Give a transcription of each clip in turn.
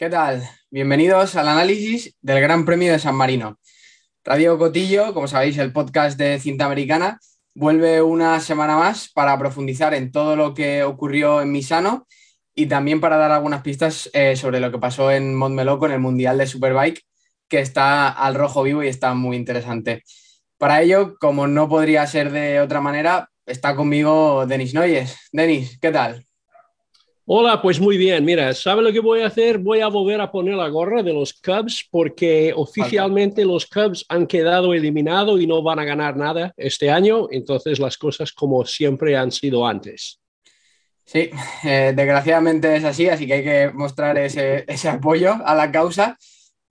¿Qué tal? Bienvenidos al análisis del Gran Premio de San Marino. Radio Cotillo, como sabéis, el podcast de cinta americana, vuelve una semana más para profundizar en todo lo que ocurrió en Misano y también para dar algunas pistas eh, sobre lo que pasó en Montmeló con el Mundial de Superbike, que está al rojo vivo y está muy interesante. Para ello, como no podría ser de otra manera, está conmigo Denis Noyes. Denis, ¿qué tal? Hola, pues muy bien. Mira, ¿sabe lo que voy a hacer? Voy a volver a poner la gorra de los Cubs porque oficialmente los Cubs han quedado eliminados y no van a ganar nada este año. Entonces las cosas como siempre han sido antes. Sí, eh, desgraciadamente es así, así que hay que mostrar ese, ese, apoyo a la causa.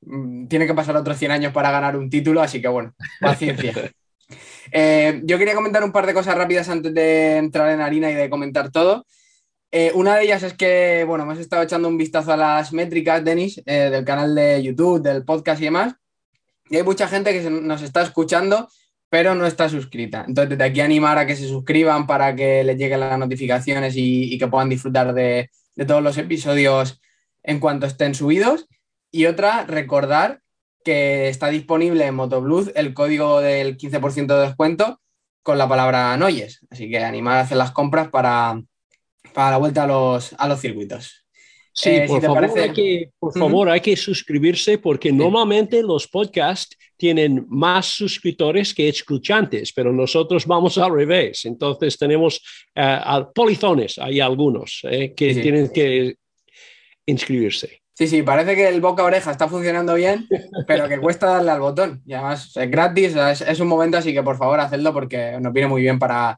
Mm, tiene que pasar otros 100 años para ganar un título, así que bueno, paciencia. Eh, yo quería comentar un par de cosas rápidas antes de entrar en harina y de comentar todo. Eh, una de ellas es que, bueno, hemos estado echando un vistazo a las métricas, Denis, eh, del canal de YouTube, del podcast y demás. Y hay mucha gente que nos está escuchando, pero no está suscrita. Entonces, desde aquí animar a que se suscriban para que les lleguen las notificaciones y, que puedan disfrutar de, todos los episodios en cuanto estén subidos. Y otra, recordar que está disponible en Motoblues el código del 15% de descuento con la palabra Noyes. Así que animar a hacer las compras para, para la vuelta a los, a los circuitos. Sí, eh, por, favor, hay que, por favor, hay que suscribirse porque normalmente los podcasts tienen más suscriptores que escuchantes, pero nosotros vamos al revés. Entonces tenemos uh, polizones, hay algunos eh, que tienen que inscribirse. Sí, sí, parece que el boca oreja está funcionando bien, pero que cuesta darle al botón. Y además es gratis, es, es un momento, así que por favor hacedlo porque nos viene muy bien para,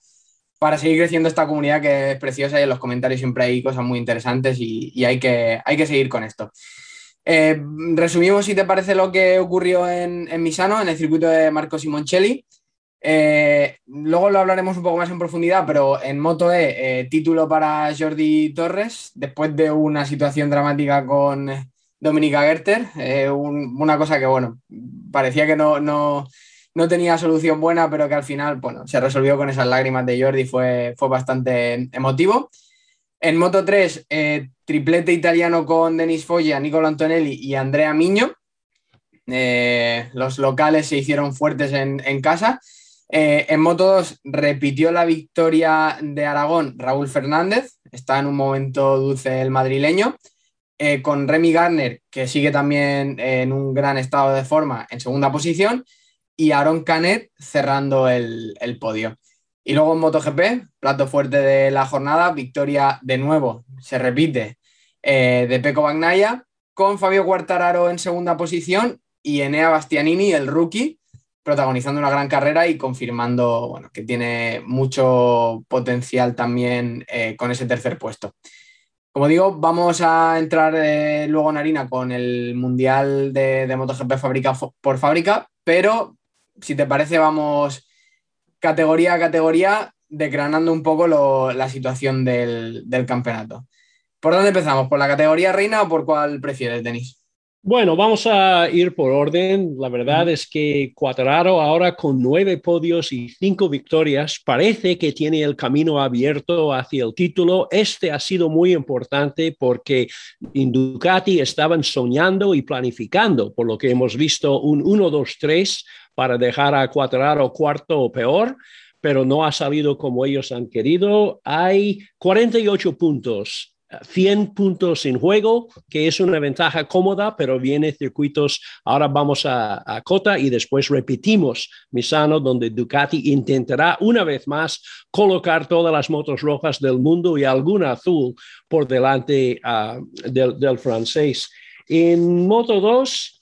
para seguir creciendo esta comunidad que es preciosa y en los comentarios siempre hay cosas muy interesantes y, hay, que, hay que seguir con esto. Eh, resumimos, si te parece, lo que ocurrió en, Misano, en el circuito de Marco Simoncelli. Eh, luego lo hablaremos un poco más en profundidad, pero en Moto E, eh, título para Jordi Torres, después de una situación dramática con Dominica Gerter, una cosa que, bueno, parecía que no, no, no tenía solución buena, pero que al final, bueno, se resolvió con esas lágrimas de Jordi, fue, fue bastante emotivo. En Moto 3, eh, triplete italiano con Denis Foggia, Nicolo Antonelli y Andrea Miño. Eh, los locales se hicieron fuertes en, casa. Eh, en Moto 2 repitió la victoria de Aragón Raúl Fernández, está en un momento dulce el madrileño, con Remy Garner, que sigue también en un gran estado de forma en segunda posición, y Aaron Canet cerrando el, podio. Y luego en MotoGP, plato fuerte de la jornada, victoria de nuevo, se repite, eh, de Peco Bagnaya, con Fabio Quartararo en segunda posición y Enea Bastianini, el rookie, protagonizando una gran carrera y confirmando bueno, que tiene mucho potencial también eh, con ese tercer puesto. Como digo, vamos a entrar eh, luego en harina con el Mundial de, de MotoGP fábrica por fábrica, pero si te parece, vamos categoría a categoría, decranando un poco la situación del, campeonato. ¿Por dónde empezamos? ¿Por la categoría reina o por cuál prefieres, Denis? Bueno, vamos a ir por orden. La verdad es que Cuadraro ahora con nueve podios y cinco victorias parece que tiene el camino abierto hacia el título. Este ha sido muy importante porque en Ducati estaban soñando y planificando, por lo que hemos visto un 1-2-3 para dejar a Cuadraro cuarto o peor, pero no ha salido como ellos han querido. Hay 48 puntos 100 puntos en juego, que es una ventaja cómoda, pero viene circuitos, ahora vamos a, a, Cota y después repetimos Misano, donde Ducati intentará una vez más colocar todas las motos rojas del mundo y alguna azul por delante del, del, francés. En Moto 2,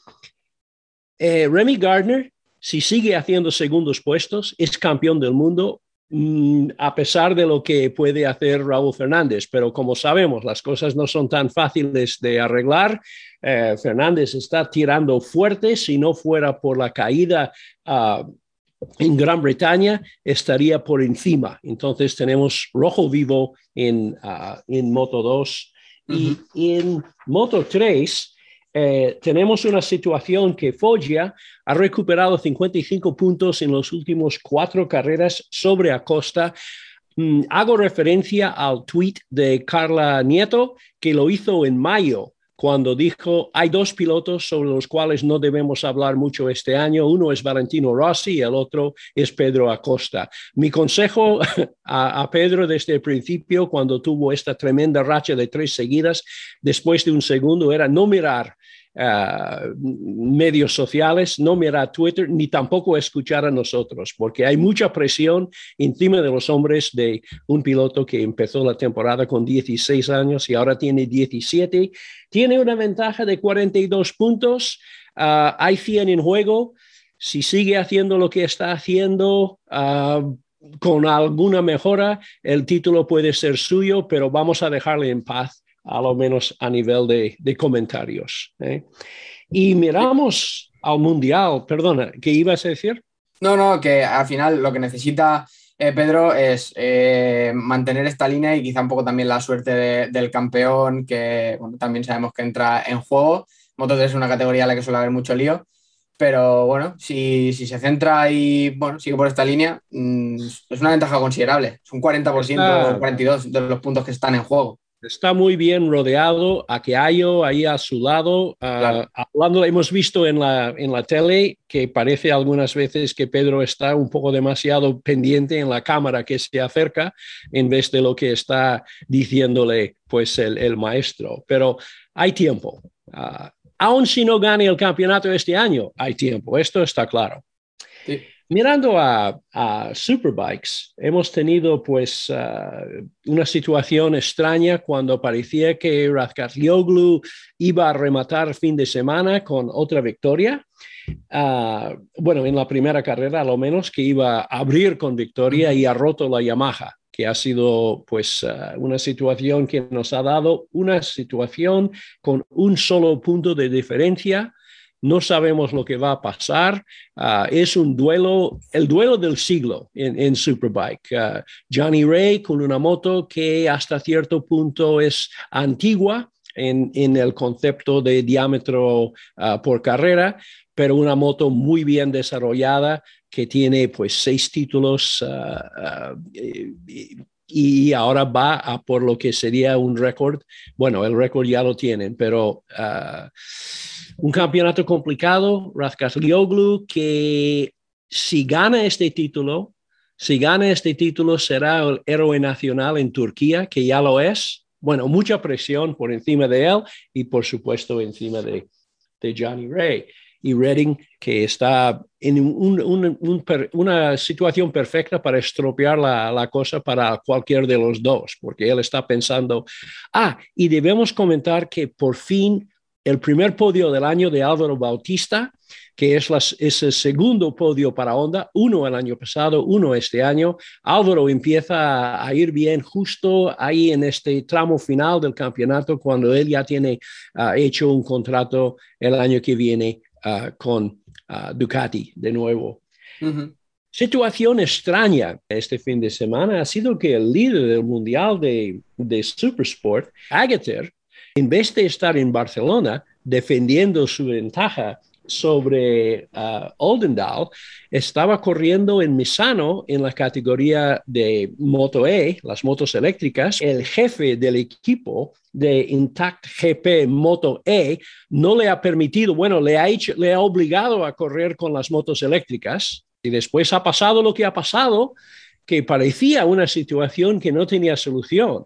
eh, Remy Gardner si sigue haciendo segundos puestos, es campeón del mundo mm, a pesar de lo que puede hacer Raúl Fernández. Pero como sabemos, las cosas no son tan fáciles de arreglar. Eh, Fernández está tirando fuerte. Si no fuera por la caída ah, en Gran Bretaña, estaría por encima. Entonces tenemos rojo vivo en, ah, en Moto 2. Y en Moto 3 eh, tenemos una situación que Foggia ha recuperado 55 puntos en los últimos cuatro carreras sobre Acosta. Mm, hago referencia al tweet de Carla Nieto que lo hizo en mayo cuando dijo, hay dos pilotos sobre los cuales no debemos hablar mucho este año. Uno es Valentino Rossi y el otro es Pedro Acosta. Mi consejo a, Pedro desde el principio, cuando tuvo esta tremenda racha de tres seguidas, después de un segundo, era no mirar Uh, medios sociales, no mirar Twitter, ni tampoco escuchar a nosotros, porque hay mucha presión encima de los hombres de un piloto que empezó la temporada con 16 años y ahora tiene 17. Tiene una ventaja de 42 puntos, uh, hay 100 en juego. Si sigue haciendo lo que está haciendo, uh, con alguna mejora, el título puede ser suyo, pero vamos a dejarle en paz a lo menos a nivel de, comentarios. ¿eh? Y miramos al Mundial, perdona, ¿qué ibas a decir? No, no, que al final lo que necesita eh, Pedro es eh, mantener esta línea y quizá un poco también la suerte del campeón, que también sabemos que entra en juego. Moto 3 es una categoría en la que suele haber mucho lío, pero bueno, si, se centra y bueno, sigue por esta línea, mm, es una ventaja considerable. Es un 40% o 42% de los puntos que están en juego. Está muy bien rodeado, a que Ayo ahí a su lado, uh, hablando, hemos visto en la, en la tele que parece algunas veces que Pedro está un poco demasiado pendiente en la cámara que se acerca en vez de lo que está diciéndole pues el, el maestro. Pero hay tiempo. Uh, aun si no gane el campeonato este año, hay tiempo, esto está claro. Sí. Mirando a, Superbikes, hemos tenido pues ah, una situación extraña cuando parecía que Razgatlioglu iba a rematar fin de semana con otra victoria. Ah, bueno, en la primera carrera, a lo menos, que iba a abrir con victoria y ha roto la Yamaha que ha sido pues ah, una situación que nos ha dado una situación con un solo punto de diferencia no sabemos lo que va a pasar. Ah, es un duelo, el duelo del siglo en, Superbike. Ah, Johnny Ray con una moto que hasta cierto punto es antigua en, el concepto de diámetro ah, por carrera, pero una moto muy bien desarrollada que tiene pues seis títulos y ahora va a por lo que sería un récord. Bueno, el récord ya lo tienen, pero un campeonato complicado, Lioglu, que si gana este título, si gana este título será el héroe nacional en Turquía, que ya lo es. Bueno, mucha presión por encima de él y por supuesto encima de Johnny Ray. Y Redding, que está en una situación perfecta para estropear la, la, cosa para cualquier de los dos, porque él está pensando, ah, y debemos comentar que por fin el primer podio del año de Álvaro Bautista, que es, el segundo podio para Honda, uno el año pasado, uno este año. Álvaro empieza a, ir bien justo ahí en este tramo final del campeonato, cuando él ya tiene ah, hecho un contrato el año que viene ah, con ah, Ducati de nuevo. Situación extraña este fin de semana ha sido que el líder del mundial de, de Supersport, Agater, en vez de estar en Barcelona defendiendo su ventaja sobre uh, Oldendal, estaba corriendo en Misano en la categoría de Moto E, las motos eléctricas. El jefe del equipo de Intact GP Moto E no le ha permitido, bueno, le ha, le ha obligado a correr con las motos eléctricas y después ha pasado lo que ha pasado, que parecía una situación que no tenía solución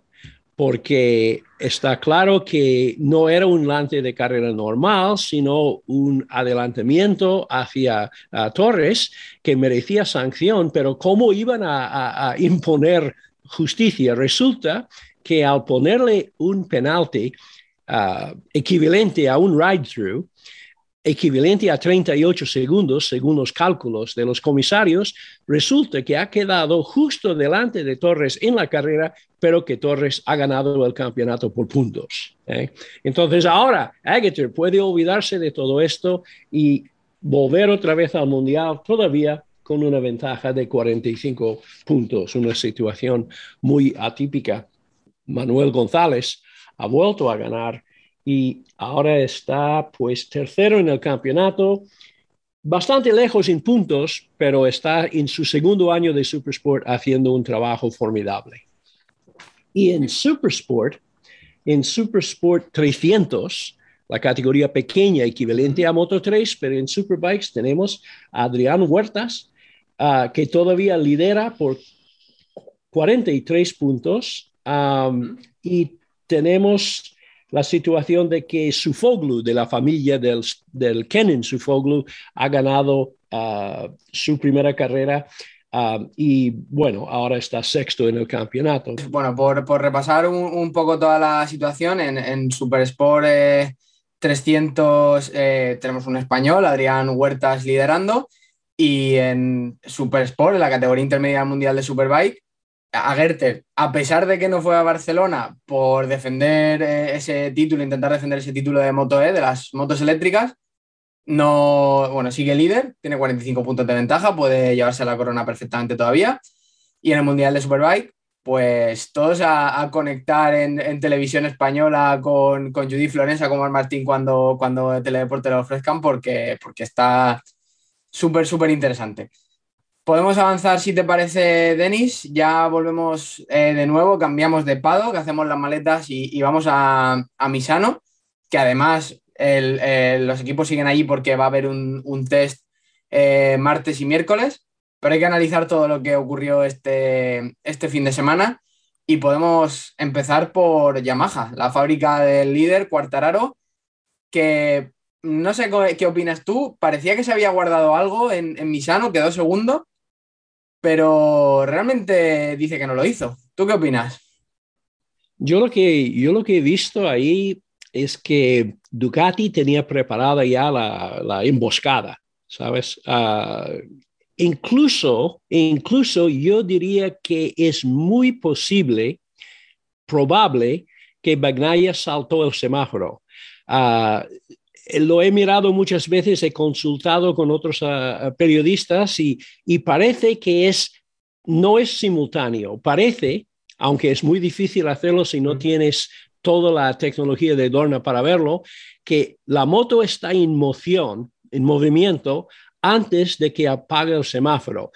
porque está claro que no era un lance de carrera normal, sino un adelantamiento hacia Torres que merecía sanción, pero ¿cómo iban a, imponer justicia? Resulta que al ponerle un penalti ah, equivalente a un ride-through, equivalente a 38 segundos, según los cálculos de los comisarios, resulta que ha quedado justo delante de Torres en la carrera, pero que Torres ha ganado el campeonato por puntos. ¿eh? Entonces ahora Agater puede olvidarse de todo esto y volver otra vez al Mundial todavía con una ventaja de 45 puntos, una situación muy atípica. Manuel González ha vuelto a ganar y ahora está pues tercero en el campeonato, bastante lejos en puntos, pero está en su segundo año de Supersport haciendo un trabajo formidable. Y en Supersport, en Supersport 300, la categoría pequeña equivalente a Moto 3, pero en Superbikes tenemos a Adrián Huertas, uh, que todavía lidera por 43 puntos y tenemos la situación de que Sufoglu, de la familia del, del Kennen Sufoglu, ha ganado uh, su primera carrera uh, y bueno, ahora está sexto en el campeonato. Bueno, por, por repasar un, un, poco toda la situación, en, en Super Sport eh, 300 eh, tenemos un español, Adrián Huertas, liderando. Y en Super Sport, en la categoría intermedia mundial de Superbike, a Gerter, a pesar de que no fue a Barcelona por defender eh, ese título, intentar defender ese título de Moto E, de las motos eléctricas, no, bueno, sigue líder, tiene 45 puntos de ventaja, puede llevarse la corona perfectamente todavía. Y en el Mundial de Superbike, pues todos a, conectar en, televisión española con, con Judy Florenza, como Martín, cuando, cuando Teledeporte lo ofrezcan, porque, porque está súper, súper interesante. Podemos avanzar, si te parece, Denis. Ya volvemos eh, de nuevo, cambiamos de pado, que hacemos las maletas y, vamos a, Misano, que además el, los equipos siguen allí porque va a haber un, test eh, martes y miércoles, pero hay que analizar todo lo que ocurrió este, este fin de semana y podemos empezar por Yamaha, la fábrica del líder Cuartararo, que no sé qué opinas tú, parecía que se había guardado algo en Misano, quedó segundo, pero realmente dice que no lo hizo. ¿Tú qué opinas? Yo lo que, yo lo que he visto ahí es que Ducati tenía preparada ya la, emboscada, ¿sabes? Uh, incluso, incluso yo diría que es muy posible, probable, que Bagnaia saltó el semáforo. Uh, lo he mirado muchas veces, he consultado con otros uh, periodistas y, y, parece que es, no es simultáneo, parece, aunque es muy difícil hacerlo si no tienes toda la tecnología de Dorna para verlo, que la moto está en moción, en movimiento, antes de que apague el semáforo.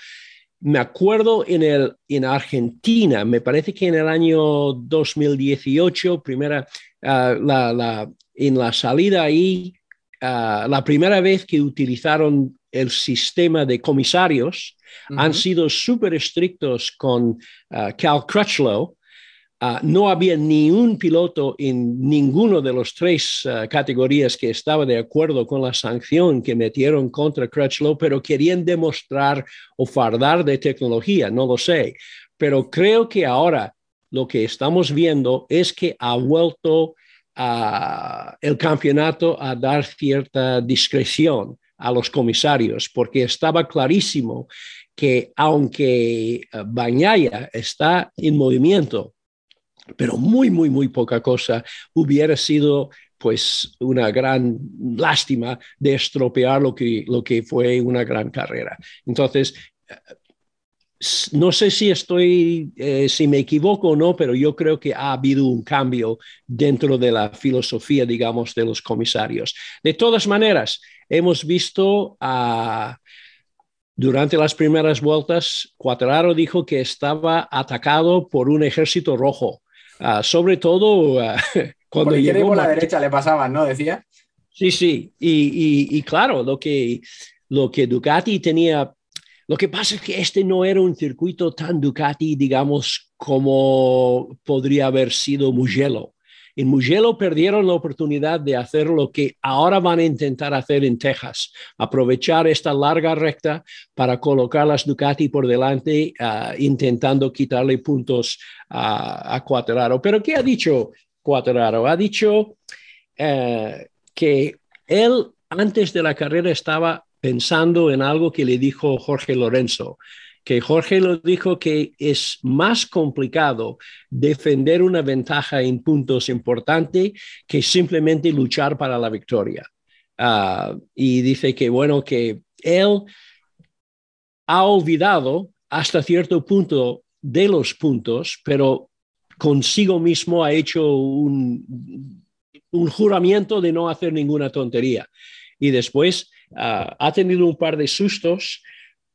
Me acuerdo en, el, en Argentina, me parece que en el año 2018, primera, uh, la, la, en la salida ahí, uh, la primera vez que utilizaron el sistema de comisarios, uh -huh. han sido súper estrictos con uh, Cal Crutchlow. Uh, no había ni un piloto en ninguno de los tres categorías que estaba de acuerdo con la sanción que metieron contra Crutchlow, pero querían demostrar o fardar de tecnología, no lo sé. Pero creo que ahora lo que estamos viendo es que ha vuelto el campeonato a dar cierta discreción a los comisarios, porque estaba clarísimo que aunque Bañaya está en movimiento, pero muy, muy, muy poca cosa hubiera sido pues una gran lástima de estropear lo que, lo que fue una gran carrera. Entonces, no sé si estoy, eh, si me equivoco o no, pero yo creo que ha habido un cambio dentro de la filosofía, digamos, de los comisarios. De todas maneras, hemos visto a... Durante las primeras vueltas, Cuatraro dijo que estaba atacado por un ejército rojo, uh, sobre todo uh, cuando por llegó por la derecha le pasaban, ¿no? Decía. Sí, sí, y, y, y, claro, lo que, lo que Ducati tenía lo que pasa es que este no era un circuito tan Ducati, digamos, como podría haber sido Mugello. En Mugello perdieron la oportunidad de hacer lo que ahora van a intentar hacer en Texas, aprovechar esta larga recta para colocar las Ducati por delante, uh, intentando quitarle puntos a, a Cuateraro. Pero ¿qué ha dicho Cuateraro? Ha dicho uh, que él antes de la carrera estaba pensando en algo que le dijo Jorge Lorenzo, que Jorge lo dijo que es más complicado defender una ventaja en puntos importante que simplemente luchar para la victoria. Uh, y dice que, bueno, que él ha olvidado hasta cierto punto de los puntos, pero consigo mismo ha hecho un, un juramento de no hacer ninguna tontería. Y después Uh, ha tenido un par de sustos,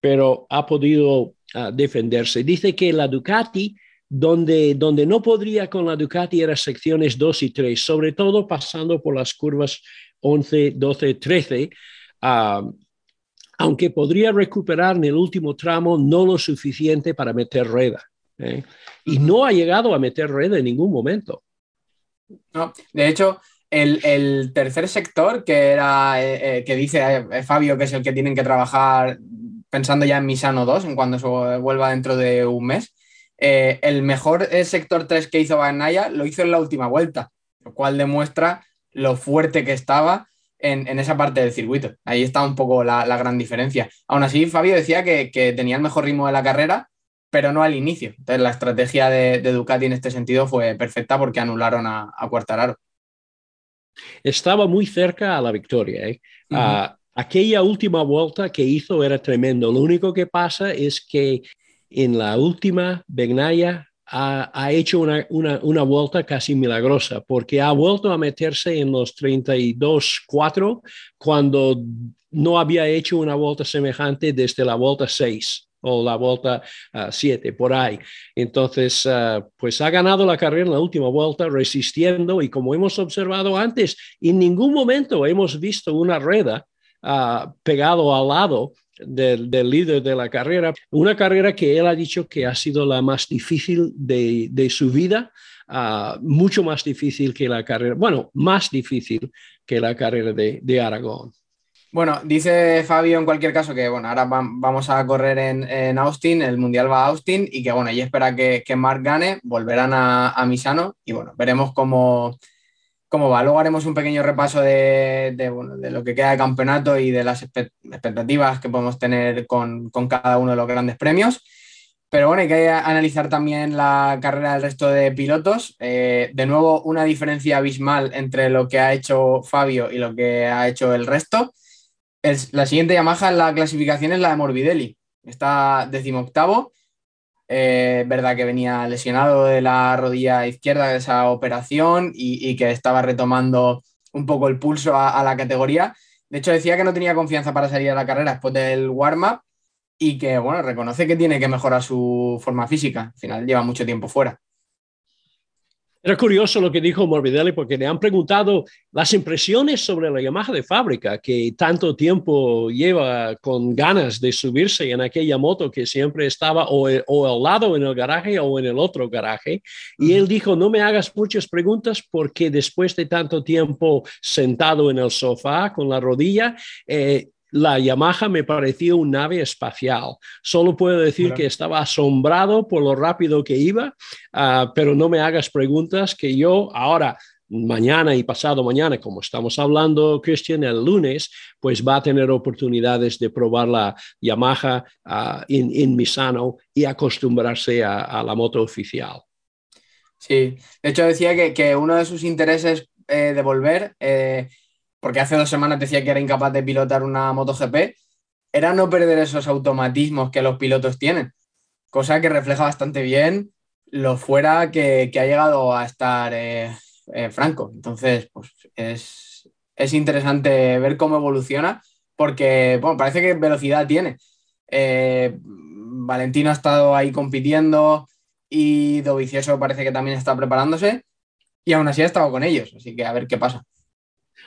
pero ha podido uh, defenderse. Dice que la Ducati donde, donde no podría con la Ducati era secciones 2 y 3, sobre todo pasando por las curvas 11, 12, 13, aunque podría recuperar en el último tramo no lo suficiente para meter rueda. ¿eh? Y no ha llegado a meter rueda en ningún momento. No, de hecho, el, tercer sector, que era eh, eh, que dice Fabio que es el que tienen que trabajar pensando ya en Misano 2, en cuando se vuelva dentro de un mes, el mejor sector 3 que hizo Bagnaia lo hizo en la última vuelta, lo cual demuestra lo fuerte que estaba en, esa parte del circuito. Ahí está un poco la, gran diferencia. Aún así, Fabio decía que, tenía el mejor ritmo de la carrera, pero no al inicio. Entonces, la estrategia de, Ducati en este sentido fue perfecta porque anularon a, a. Estaba muy cerca a la victoria. ¿eh? Ah, aquella última vuelta que hizo era tremendo. Lo único que pasa es que en la última, Begnaya ha, hecho una, una, vuelta casi milagrosa, porque ha vuelto a meterse en los 32-4 cuando no había hecho una vuelta semejante desde la vuelta 6 o la vuelta 7, ah, por ahí. Entonces, ah, pues ha ganado la carrera en la última vuelta resistiendo y como hemos observado antes, en ningún momento hemos visto una rueda uh, pegado al lado del, líder de la carrera, una carrera que él ha dicho que ha sido la más difícil de, su vida, mucho más difícil que la carrera, bueno, más difícil que la carrera de, Aragón. Bueno, dice Fabio en cualquier caso que bueno, ahora vamos a correr en, Austin, el Mundial va a Austin y que bueno, y espera que, que Mark gane, volverán a, a Misano y bueno, veremos cómo, cómo va. Luego haremos un pequeño repaso de, lo que queda de campeonato y de las expectativas que podemos tener con, cada uno de los grandes premios. Pero bueno, hay que analizar también la carrera del resto de pilotos. Eh, de nuevo, una diferencia abismal entre lo que ha hecho Fabio y lo que ha hecho el resto. La siguiente Yamaha en la clasificación es la de Morbidelli. Está decimoctavo eh, verdad que venía lesionado de la rodilla izquierda de esa operación y, que estaba retomando un poco el pulso a, la categoría. De hecho, decía que no tenía confianza para salir a la carrera después del warm-up y que, bueno, reconoce que tiene que mejorar su forma física. Al final lleva mucho tiempo fuera. Era curioso lo que dijo Morbidelli porque le han preguntado las impresiones sobre la Yamaha de fábrica, que tanto tiempo lleva con ganas de subirse en aquella moto que siempre estaba o, o al lado en el garaje o en el otro garaje. Y él dijo, no me hagas muchas preguntas porque después de tanto tiempo sentado en el sofá con la rodilla, eh, la Yamaha me pareció un nave espacial. Solo puedo decir que estaba asombrado por lo rápido que iba, ah, pero no me hagas preguntas que yo ahora mañana y pasado mañana, como estamos hablando, Christian, el lunes, pues va a tener oportunidades de probar la Yamaha uh, en, Misano y acostumbrarse a, la moto oficial. Sí, de hecho decía que, uno de sus intereses eh, de volver eh, porque hace dos semanas decía que era incapaz de pilotar una MotoGP, era no perder esos automatismos que los pilotos tienen, cosa que refleja bastante bien lo fuera que, ha llegado a estar eh, eh, Franco. Entonces, pues es, interesante ver cómo evoluciona, porque bueno, parece que velocidad tiene. Eh, Valentino ha estado ahí compitiendo y Dovicioso parece que también está preparándose y aún así ha estado con ellos, así que a ver qué pasa.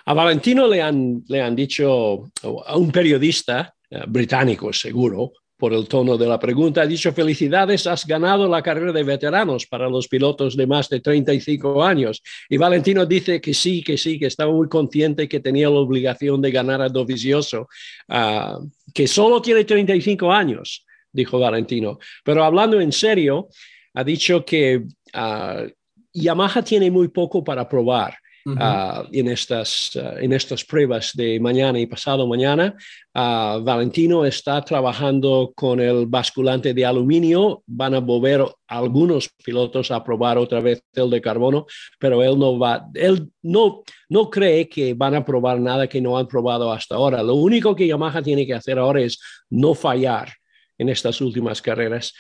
A Valentino le han, le han dicho, a un periodista eh, británico seguro, por el tono de la pregunta, ha dicho, felicidades, has ganado la carrera de veteranos para los pilotos de más de 35 años. Y Valentino dice que sí, que sí, que estaba muy consciente que tenía la obligación de ganar a Dovizioso, uh, que solo tiene 35 años, dijo Valentino. Pero hablando en serio, ha dicho que uh, Yamaha tiene muy poco para probar Ah, en, estas, ah, en estas pruebas de mañana y pasado mañana. Uh, Valentino está trabajando con el basculante de aluminio. Van a volver algunos pilotos a probar otra vez el de carbono, pero él no va, él no, no cree que van a probar nada que no han probado hasta ahora. Lo único que Yamaha tiene que hacer ahora es no fallar en estas últimas carreras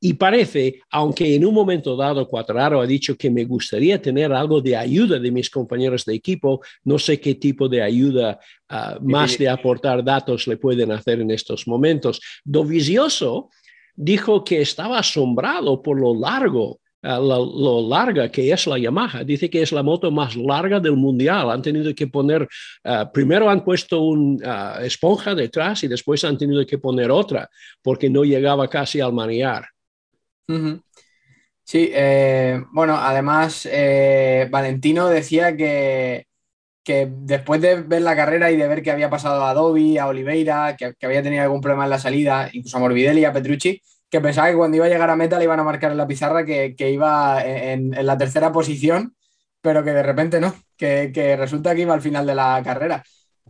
y parece, aunque en un momento dado Cuatraro ha dicho que me gustaría tener algo de ayuda de mis compañeros de equipo, no sé qué tipo de ayuda ah, más de aportar datos le pueden hacer en estos momentos. Dovizioso dijo que estaba asombrado por lo largo lo larga que es la Yamaha. Dice que es la moto más larga del mundial. Han tenido que poner, primero han puesto una esponja detrás y después han tenido que poner otra porque no llegaba casi al Sí, eh, bueno, además eh, Valentino decía que, que, después de ver la carrera y de ver que había pasado a Dobby, a Oliveira, que, había tenido algún problema en la salida, incluso a Morbidelli a Petrucci, que pensaba que cuando iba a llegar a meta le iban a marcar en la pizarra que, iba en, la tercera posición, pero que de repente no, que, resulta que iba al final de la carrera,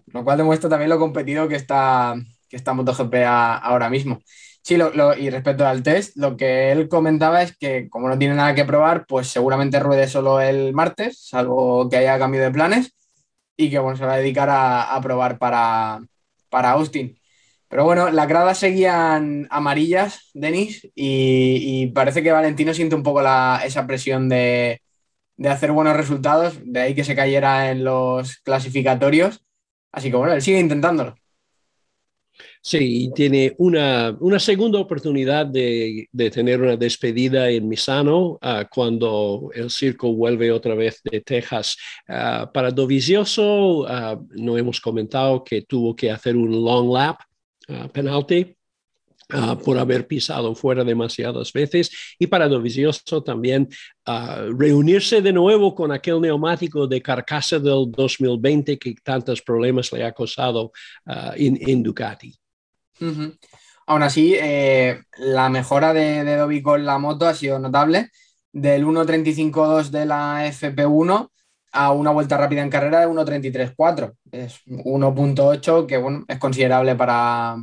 lo cual demuestra también lo competido que está, que está MotoGP ahora mismo. Sí, y respecto al test, lo que él comentaba es que como no tiene nada que probar, pues seguramente ruede solo el martes, salvo que haya cambio de planes, y que bueno, se va a dedicar a, probar para, para Austin. Pero bueno, las gradas seguían amarillas, Denis, y, parece que Valentino siente un poco esa presión de, de, hacer buenos resultados, de ahí que se cayera en los clasificatorios. Así que bueno, él sigue intentándolo. Sí, tiene una, una segunda oportunidad de, de, tener una despedida en Misano uh, cuando el circo vuelve otra vez de Texas. Uh, para Dovizioso, uh, no hemos comentado que tuvo que hacer un long lap penalti. por haber pisado fuera demasiadas veces y para Dovizioso también reunirse de nuevo con aquel neumático de carcasa del 2020 que tantos problemas le ha causado en, en Ducati. Aún así, eh, la mejora de, de Dobby con la moto ha sido notable. Del 1.35.2 de la FP1 a una vuelta rápida en carrera de 1.33.4. Es 1.8 que bueno, es considerable para...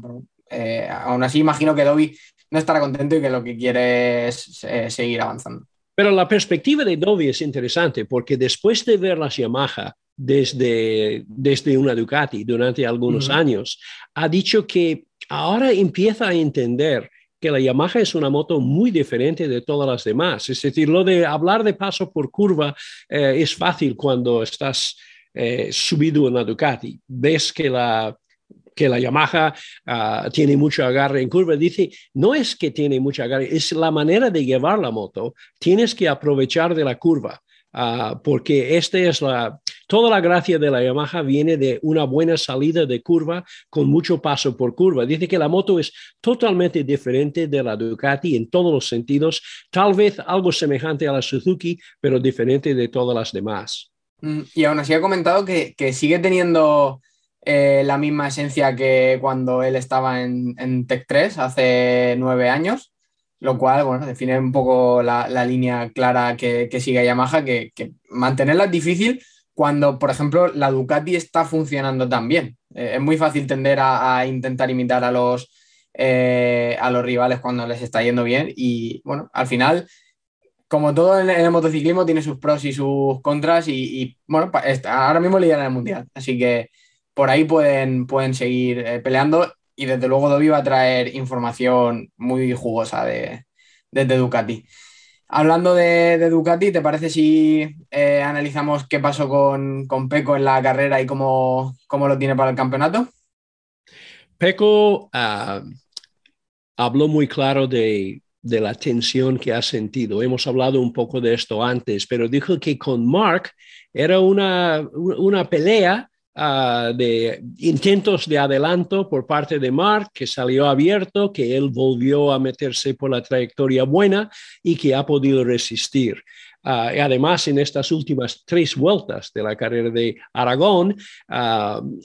Eh, aún así, imagino que Dobby no estará contento y que lo que quiere es eh, seguir avanzando. Pero la perspectiva de Dobby es interesante porque después de ver las Yamaha desde, desde una Ducati durante algunos años, ha dicho que ahora empieza a entender que la Yamaha es una moto muy diferente de todas las demás. Es decir, lo de hablar de paso por curva eh, es fácil cuando estás eh, subido en una Ducati. Ves que la, que la Yamaha ah, tiene mucho agarre en curva. Dice, no es que tiene mucho agarre, es la manera de llevar la moto. Tienes que aprovechar de la curva. Ah, porque este es la, toda la gracia de la Yamaha viene de una buena salida de curva con mucho paso por curva. Dice que la moto es totalmente diferente de la Ducati en todos los sentidos, tal vez algo semejante a la Suzuki, pero diferente de todas las demás. Mm, y aún así ha comentado que, sigue teniendo eh, la misma esencia que cuando él estaba en, en Tech 3 hace nueve años lo cual, bueno, define un poco la, línea clara que, sigue Yamaha, que, mantenerla es difícil cuando, por ejemplo, la Ducati está funcionando tan bien. Eh, es muy fácil tender a, intentar imitar a los, eh, a los rivales cuando les está yendo bien y, bueno, al final, como todo en, el motociclismo, tiene sus pros y sus contras y, bueno, ahora mismo lideran el Mundial, así que por ahí pueden, pueden seguir eh, peleando y desde luego Dobby va a traer información muy jugosa de, Ducati. Hablando de, Ducati, ¿te parece si eh, analizamos qué pasó con, con, Peco en la carrera y cómo, lo tiene para el campeonato? Peco ah, habló muy claro de, la tensión que ha sentido. Hemos hablado un poco de esto antes, pero dijo que con Mark era una, una pelea Ah, de intentos de adelanto por parte de Mark, que salió abierto, que él volvió a meterse por la trayectoria buena y que ha podido resistir. Y además, en estas últimas tres vueltas de la carrera de Aragón, uh,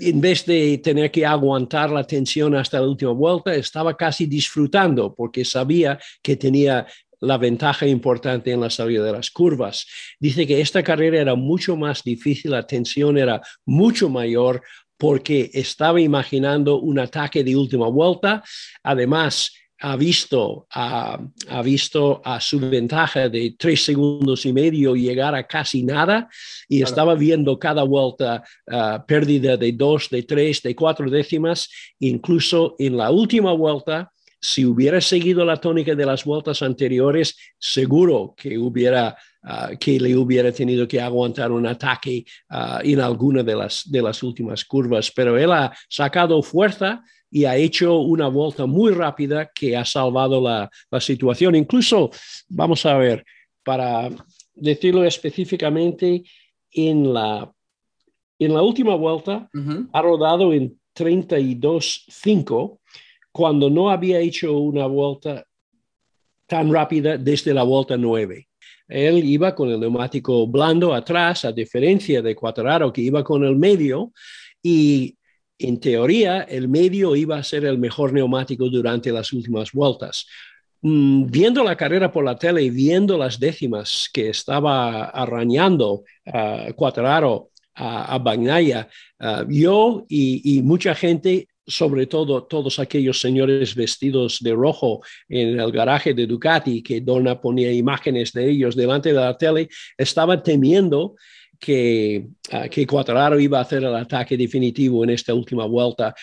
en vez de tener que aguantar la tensión hasta la última vuelta, estaba casi disfrutando porque sabía que tenía la ventaja importante en la salida de las curvas. Dice que esta carrera era mucho más difícil, la tensión era mucho mayor porque estaba imaginando un ataque de última vuelta. Además, ha visto, ha visto a su ventaja de tres segundos y medio llegar a casi nada y estaba viendo cada vuelta ah, pérdida de dos, de tres, de cuatro décimas. Incluso en la última vuelta si hubiera seguido la tónica de las vueltas anteriores, seguro que, hubiera, ah, que le hubiera tenido que aguantar un ataque ah, en alguna de las, de las últimas curvas, pero él ha sacado fuerza y ha hecho una vuelta muy rápida que ha salvado la, la situación. Incluso, vamos a ver, para decirlo específicamente, en la, en la última vuelta ha rodado en 32.5 cuando no había hecho una vuelta tan rápida desde la vuelta 9. Él iba con el neumático blando atrás, a diferencia de Cuatraro que iba con el medio, y en teoría el medio iba a ser el mejor neumático durante las últimas vueltas. Mm, viendo la carrera por la tele y viendo las décimas que estaba arañando uh, Cuatraro a, a yo y, y, mucha gente sobre todo todos aquellos señores vestidos de rojo en el garaje de Ducati, que Donna ponía imágenes de ellos delante de la tele, estaban temiendo que, uh, que Cuatraro iba a hacer el ataque definitivo en esta última vuelta.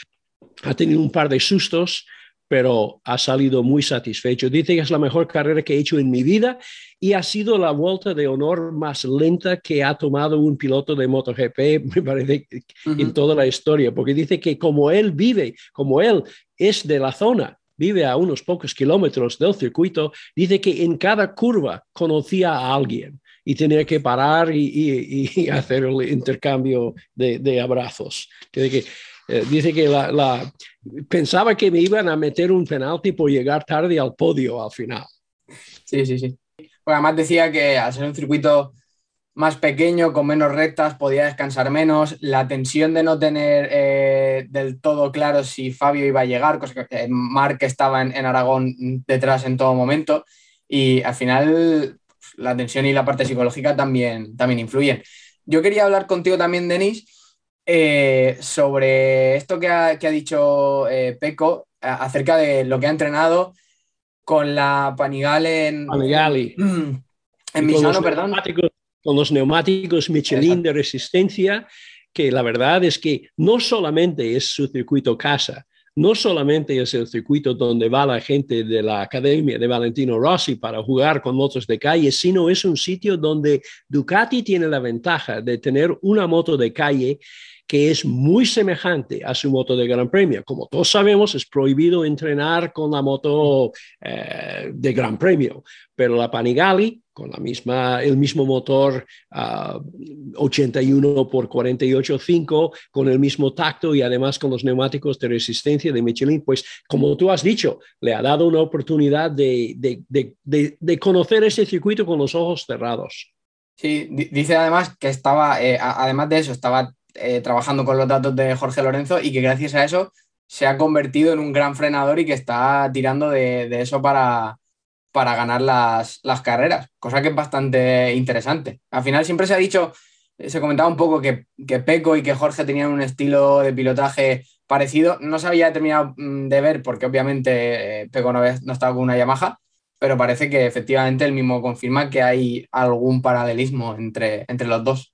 Ha tenido un par de sustos, pero ha salido muy satisfecho. Dice que es la mejor carrera que he hecho en mi vida y ha sido la vuelta de honor más lenta que ha tomado un piloto de MotoGP, me parece, en toda la historia, porque dice que como él vive, como él es de la zona, vive a unos pocos kilómetros del circuito, dice que en cada curva conocía a alguien y tenía que parar y, hacer el intercambio de, de abrazos. que eh, dice que la, pensaba que me iban a meter un penalti por llegar tarde al podio al final. Sí, sí, sí. además decía que al ser un circuito más pequeño, con menos rectas, podía descansar menos. La tensión de no tener eh, del todo claro si Fabio iba a llegar, cosa que eh, Marc estaba en, Aragón detrás en todo momento. Y al final la tensión y la parte psicológica también, también influyen. Yo quería hablar contigo también, Denis, eh, sobre esto que ha, dicho eh, Peco acerca de lo que ha entrenado con la Panigale en, Panigale. en, Misano, perdón. Con los neumáticos Michelin de resistencia, que la verdad es que no solamente es su circuito casa, no solamente es el circuito donde va la gente de la academia de Valentino Rossi para jugar con motos de calle, sino es un sitio donde Ducati tiene la ventaja de tener una moto de calle que es muy semejante a su moto de Gran Premio. Como todos sabemos, es prohibido entrenar con la moto eh, de Gran Premio, pero la Panigale, con la misma, el mismo motor 81 ah, por 48.5, con el mismo tacto y además con los neumáticos de resistencia de Michelin, pues como tú has dicho, le ha dado una oportunidad de, de, conocer ese circuito con los ojos cerrados. Sí, dice además que estaba, eh, además de eso, estaba eh, trabajando con los datos de Jorge Lorenzo y que gracias a eso se ha convertido en un gran frenador y que está tirando de, eso para, para ganar las, carreras, cosa que es bastante interesante. Al final siempre se ha dicho, se comentaba un poco que, que Peco y que Jorge tenían un estilo de pilotaje parecido. No se había terminado mm, de ver porque obviamente eh, Peco no, no estaba con una Yamaha, pero parece que efectivamente él mismo confirma que hay algún paralelismo entre, entre los dos.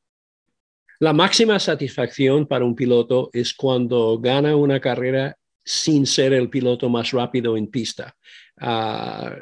La máxima satisfacción para un piloto es cuando gana una carrera sin ser el piloto más rápido en pista. Ah,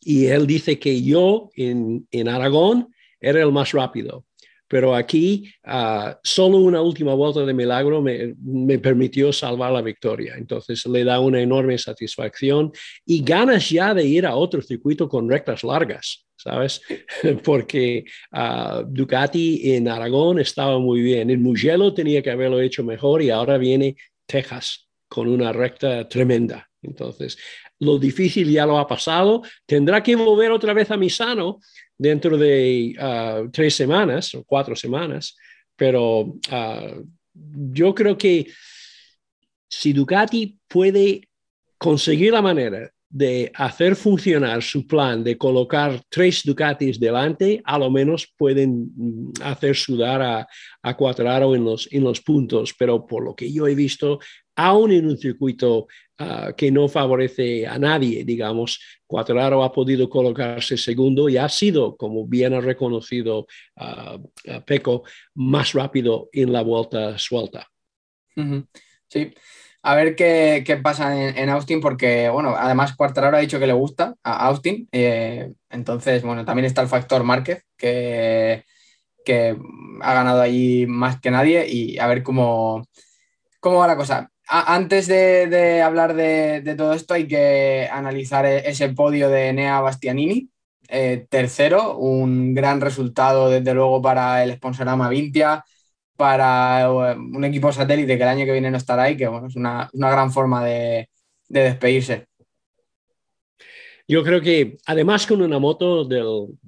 y él dice que yo en, Aragón era el más rápido, pero aquí uh, solo una última vuelta de milagro me, permitió salvar la victoria. Entonces le da una enorme satisfacción y ganas ya de ir a otro circuito con rectas largas. ¿sabes? Porque uh, Ducati en Aragón estaba muy bien. En Mugello tenía que haberlo hecho mejor y ahora viene Texas con una recta tremenda. Entonces, lo difícil ya lo ha pasado. Tendrá que volver otra vez a Misano dentro de uh, tres semanas o cuatro semanas, pero uh, yo creo que si Ducati puede conseguir la manera de hacer funcionar su plan de colocar tres Ducatis delante, a lo menos pueden mm, hacer sudar a, a Cuatraro en los, en los puntos, pero por lo que yo he visto, aún en un circuito ah, que no favorece a nadie, digamos, Cuatraro ha podido colocarse segundo y ha sido, como bien ha reconocido uh, más rápido en la vuelta suelta. Sí, a ver qué, pasa en, Austin, porque, bueno, además Cuartararo ha dicho que le gusta a Austin. Eh, entonces, bueno, también está el factor Márquez, que, que ha ganado allí más que nadie, y a ver cómo, cómo va la cosa. antes de, hablar de, todo esto, hay que analizar e, ese podio de Enea Bastianini. Eh, tercero, un gran resultado, desde luego, para el sponsorama Vintia, para eh, un equipo satélite que el año que viene no estará ahí, que bueno, es una, gran forma de, despedirse. Yo creo que además con una moto del,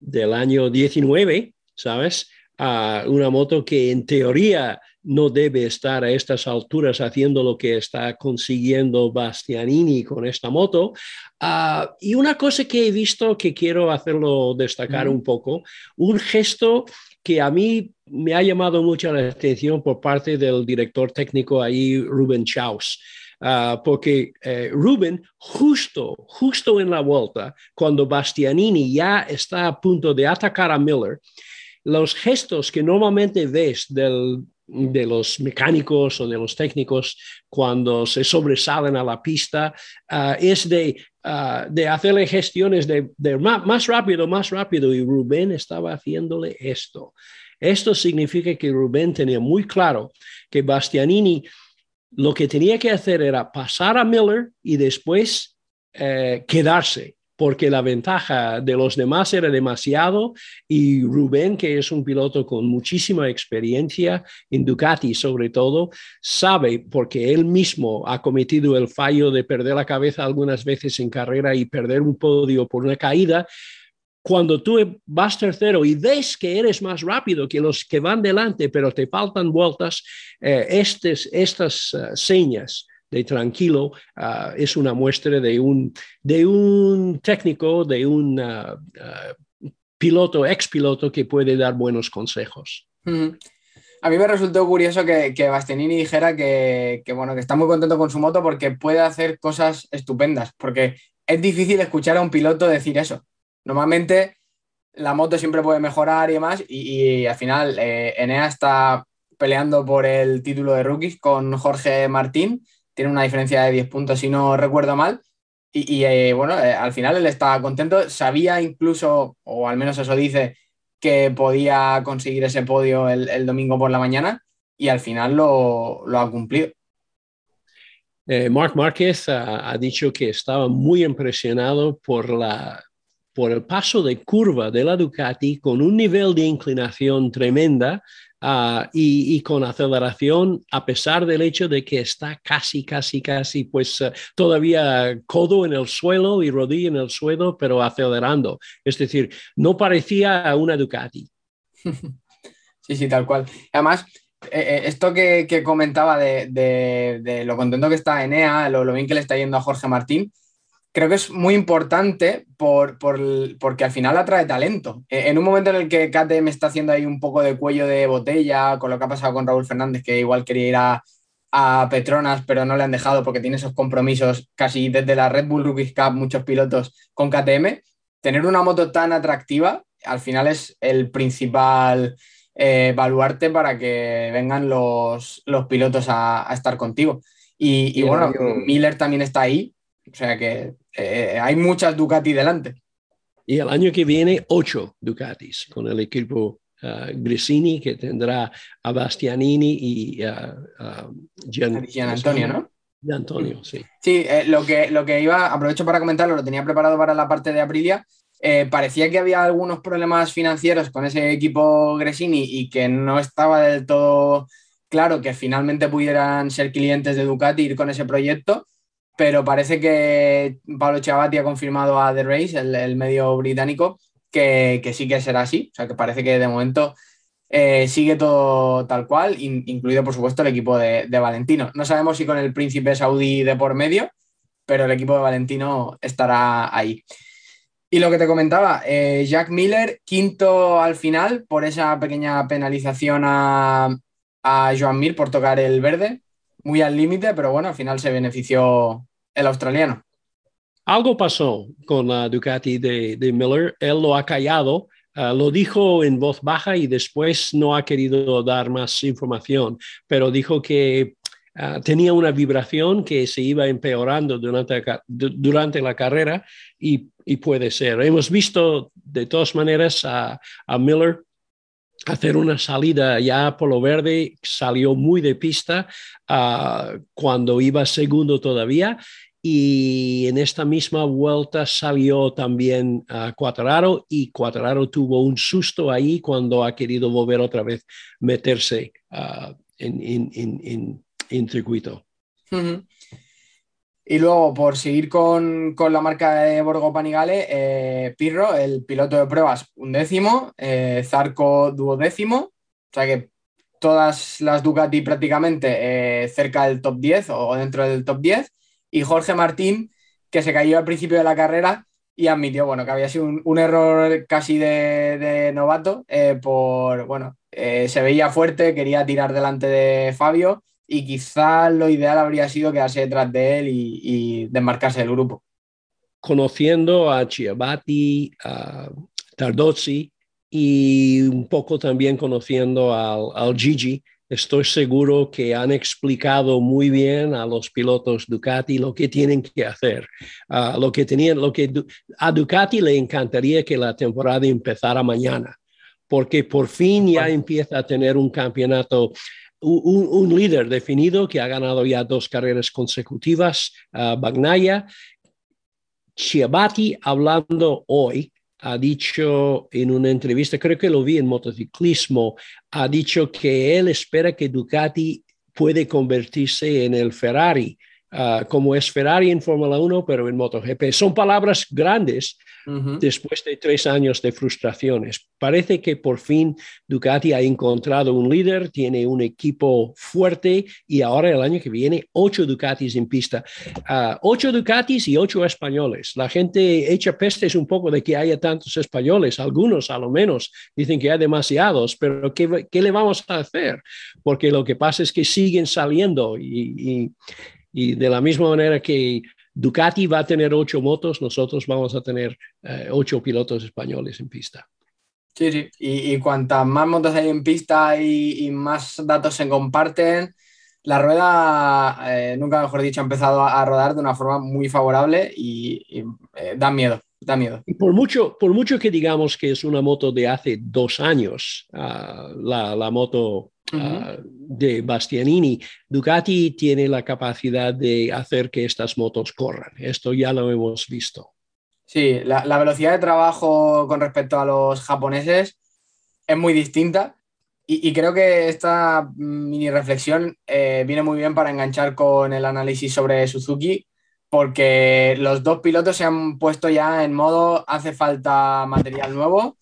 del año 19, ¿sabes? una moto que en teoría no debe estar a estas alturas haciendo lo que está consiguiendo Bastianini con esta moto. Ah, y una cosa que he visto que quiero hacerlo destacar un poco, un gesto que a mí me ha llamado mucho la atención por parte del director técnico ahí, Ruben Chaus. Ah, porque eh, Ruben, justo, justo en la vuelta, cuando Bastianini ya está a punto de atacar a Miller, los gestos que normalmente ves del, de los mecánicos o de los técnicos cuando se sobresalen a la pista ah, es de, uh, de, hacerle gestiones de, más, más, rápido, más rápido. Y Rubén estaba haciéndole esto. Esto significa que Rubén tenía muy claro que Bastianini lo que tenía que hacer era pasar a Miller y después eh, quedarse porque la ventaja de los demás era demasiado y Rubén, que es un piloto con muchísima experiencia en Ducati sobre todo, sabe porque él mismo ha cometido el fallo de perder la cabeza algunas veces en carrera y perder un podio por una caída. Cuando tú vas tercero y ves que eres más rápido que los que van delante, pero te faltan vueltas, eh, estas uh, señas de tranquilo, ah, es una muestra de un, de un técnico, de un uh, uh, piloto, ex piloto que puede dar buenos consejos. A mí me resultó curioso que, que Bastianini dijera que, que, bueno, que está muy contento con su moto porque puede hacer cosas estupendas, porque es difícil escuchar a un piloto decir eso. Normalmente la moto siempre puede mejorar y demás, y, al final eh, Enea está peleando por el título de rookies con Jorge Martín tiene una diferencia de 10 puntos, si no recuerdo mal. Y, eh, bueno, eh, al final él estaba contento, sabía incluso, o al menos eso dice, que podía conseguir ese podio el, domingo por la mañana y al final lo, ha cumplido. Eh, Mark Márquez ha, dicho que estaba muy impresionado por, la, por el paso de curva de la Ducati con un nivel de inclinación tremenda Ah, y, con aceleración, a pesar del hecho de que está casi, casi, casi, pues eh, todavía codo en el suelo y rodilla en el suelo, pero acelerando. Es decir, no parecía una Ducati. Sí, sí, tal cual. Además, eh, eh, esto que, comentaba de, lo contento que está Enea, lo, lo bien que le está yendo a Jorge Martín, creo que es muy importante por, porque al final atrae talento. E, en un momento en el que KTM está haciendo ahí un poco de cuello de botella con lo que ha pasado con Raúl Fernández, que igual quería ir a, Petronas, pero no le han dejado porque tiene esos compromisos casi desde la Red Bull Rookies Cup, muchos pilotos con KTM, tener una moto tan atractiva al final es el principal eh, baluarte para que vengan los, los pilotos a, estar contigo. Y, bueno, Miller también está ahí, o sea que eh, hay muchas Ducati delante. Y el año que viene, ocho Ducatis con el equipo uh, Gresini, que tendrá a Bastianini y a, Gian, Antonio, ¿no? Gian Antonio, sí. Sí, eh, lo, que, lo que iba, aprovecho para comentarlo, lo tenía preparado para la parte de Aprilia. Eh, parecía que había algunos problemas financieros con ese equipo Gresini y que no estaba del todo claro que finalmente pudieran ser clientes de Ducati ir con ese proyecto pero parece que Pablo Chavati ha confirmado a The Race, el, medio británico, que, sí que será así. O sea, que parece que de momento eh, sigue todo tal cual, incluido por supuesto el equipo de, Valentino. No sabemos si con el príncipe saudí de por medio, pero el equipo de Valentino estará ahí. Y lo que te comentaba, eh, Jack Miller, quinto al final por esa pequeña penalización a, a Joan Mir por tocar el verde muy al límite, pero bueno, al final se benefició el australiano. Algo pasó con la Ducati de, Miller, él lo ha callado, ah, lo dijo en voz baja y después no ha querido dar más información, pero dijo que ah, tenía una vibración que se iba empeorando durante, durante la carrera y, puede ser. Hemos visto de todas maneras a, Miller hacer una salida ya por lo verde, salió muy de pista uh, cuando iba segundo todavía y en esta misma vuelta salió también a uh, Cuatraro y Cuatraro tuvo un susto ahí cuando ha querido volver otra vez meterse uh, en, en, en, en, circuito. Y luego, por seguir con, con la marca de Borgo Panigale, eh, Pirro, el piloto de pruebas, un décimo, eh, Zarco, duodécimo, o sea que todas las Ducati prácticamente eh, cerca del top 10 o dentro del top 10, y Jorge Martín, que se cayó al principio de la carrera y admitió, bueno, que había sido un, error casi de, de novato, eh, por, bueno, se veía fuerte, quería tirar delante de Fabio, y quizá lo ideal habría sido quedarse detrás de él y, y desmarcarse del grupo. Conociendo a Chiabatti, a Tardozzi y un poco también conociendo al, al, Gigi, estoy seguro que han explicado muy bien a los pilotos Ducati lo que tienen que hacer. Uh, lo que tenían, lo que a Ducati le encantaría que la temporada empezara mañana, porque por fin ya empieza a tener un campeonato un, líder definido que ha ganado ya dos carreras consecutivas, uh, Bagnaya. Chiabatti, hablando hoy, ha dicho en una entrevista, creo que lo vi en motociclismo, ha dicho que él espera que Ducati puede convertirse en el Ferrari, uh, como es Ferrari en Fórmula 1, pero en MotoGP. Son palabras grandes, Uh -huh. después de tres años de frustraciones. Parece que por fin Ducati ha encontrado un líder, tiene un equipo fuerte y ahora el año que viene ocho Ducatis en pista. Uh, ocho Ducatis y ocho españoles. La gente echa pestes un poco de que haya tantos españoles, algunos a lo menos dicen que hay demasiados, pero ¿qué, qué le vamos a hacer? Porque lo que pasa es que siguen saliendo y, y, y de la misma manera que Ducati va a tener ocho motos, nosotros vamos a tener eh, ocho pilotos españoles en pista. Sí, sí, y, y cuantas más motos hay en pista y, y más datos se comparten, la rueda, eh, nunca mejor dicho, ha empezado a, a, rodar de una forma muy favorable y, y eh, da miedo, da miedo. Y por mucho, por mucho que digamos que es una moto de hace dos años, uh, la, la moto Uh -huh. uh, de Bastianini, Ducati tiene la capacidad de hacer que estas motos corran. Esto ya lo hemos visto. Sí, la, la, velocidad de trabajo con respecto a los japoneses es muy distinta y, y creo que esta mini reflexión eh, viene muy bien para enganchar con el análisis sobre Suzuki porque los dos pilotos se han puesto ya en modo hace falta material nuevo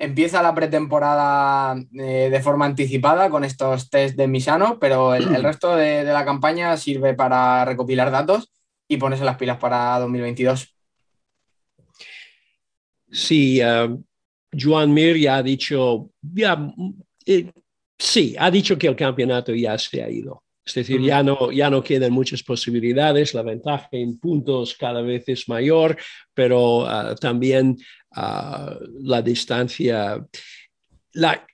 empieza la pretemporada eh, de forma anticipada con estos test de Misano, pero el, el resto de, de, la campaña sirve para recopilar datos y ponerse las pilas para 2022. Sí, uh, Joan Mir ya ha dicho, ya, eh, sí, ha dicho que el campeonato ya se ha ido. Es decir, ya, no, ya no quedan muchas posibilidades, la ventaja en puntos cada vez es mayor, pero uh, también uh, la distancia. La,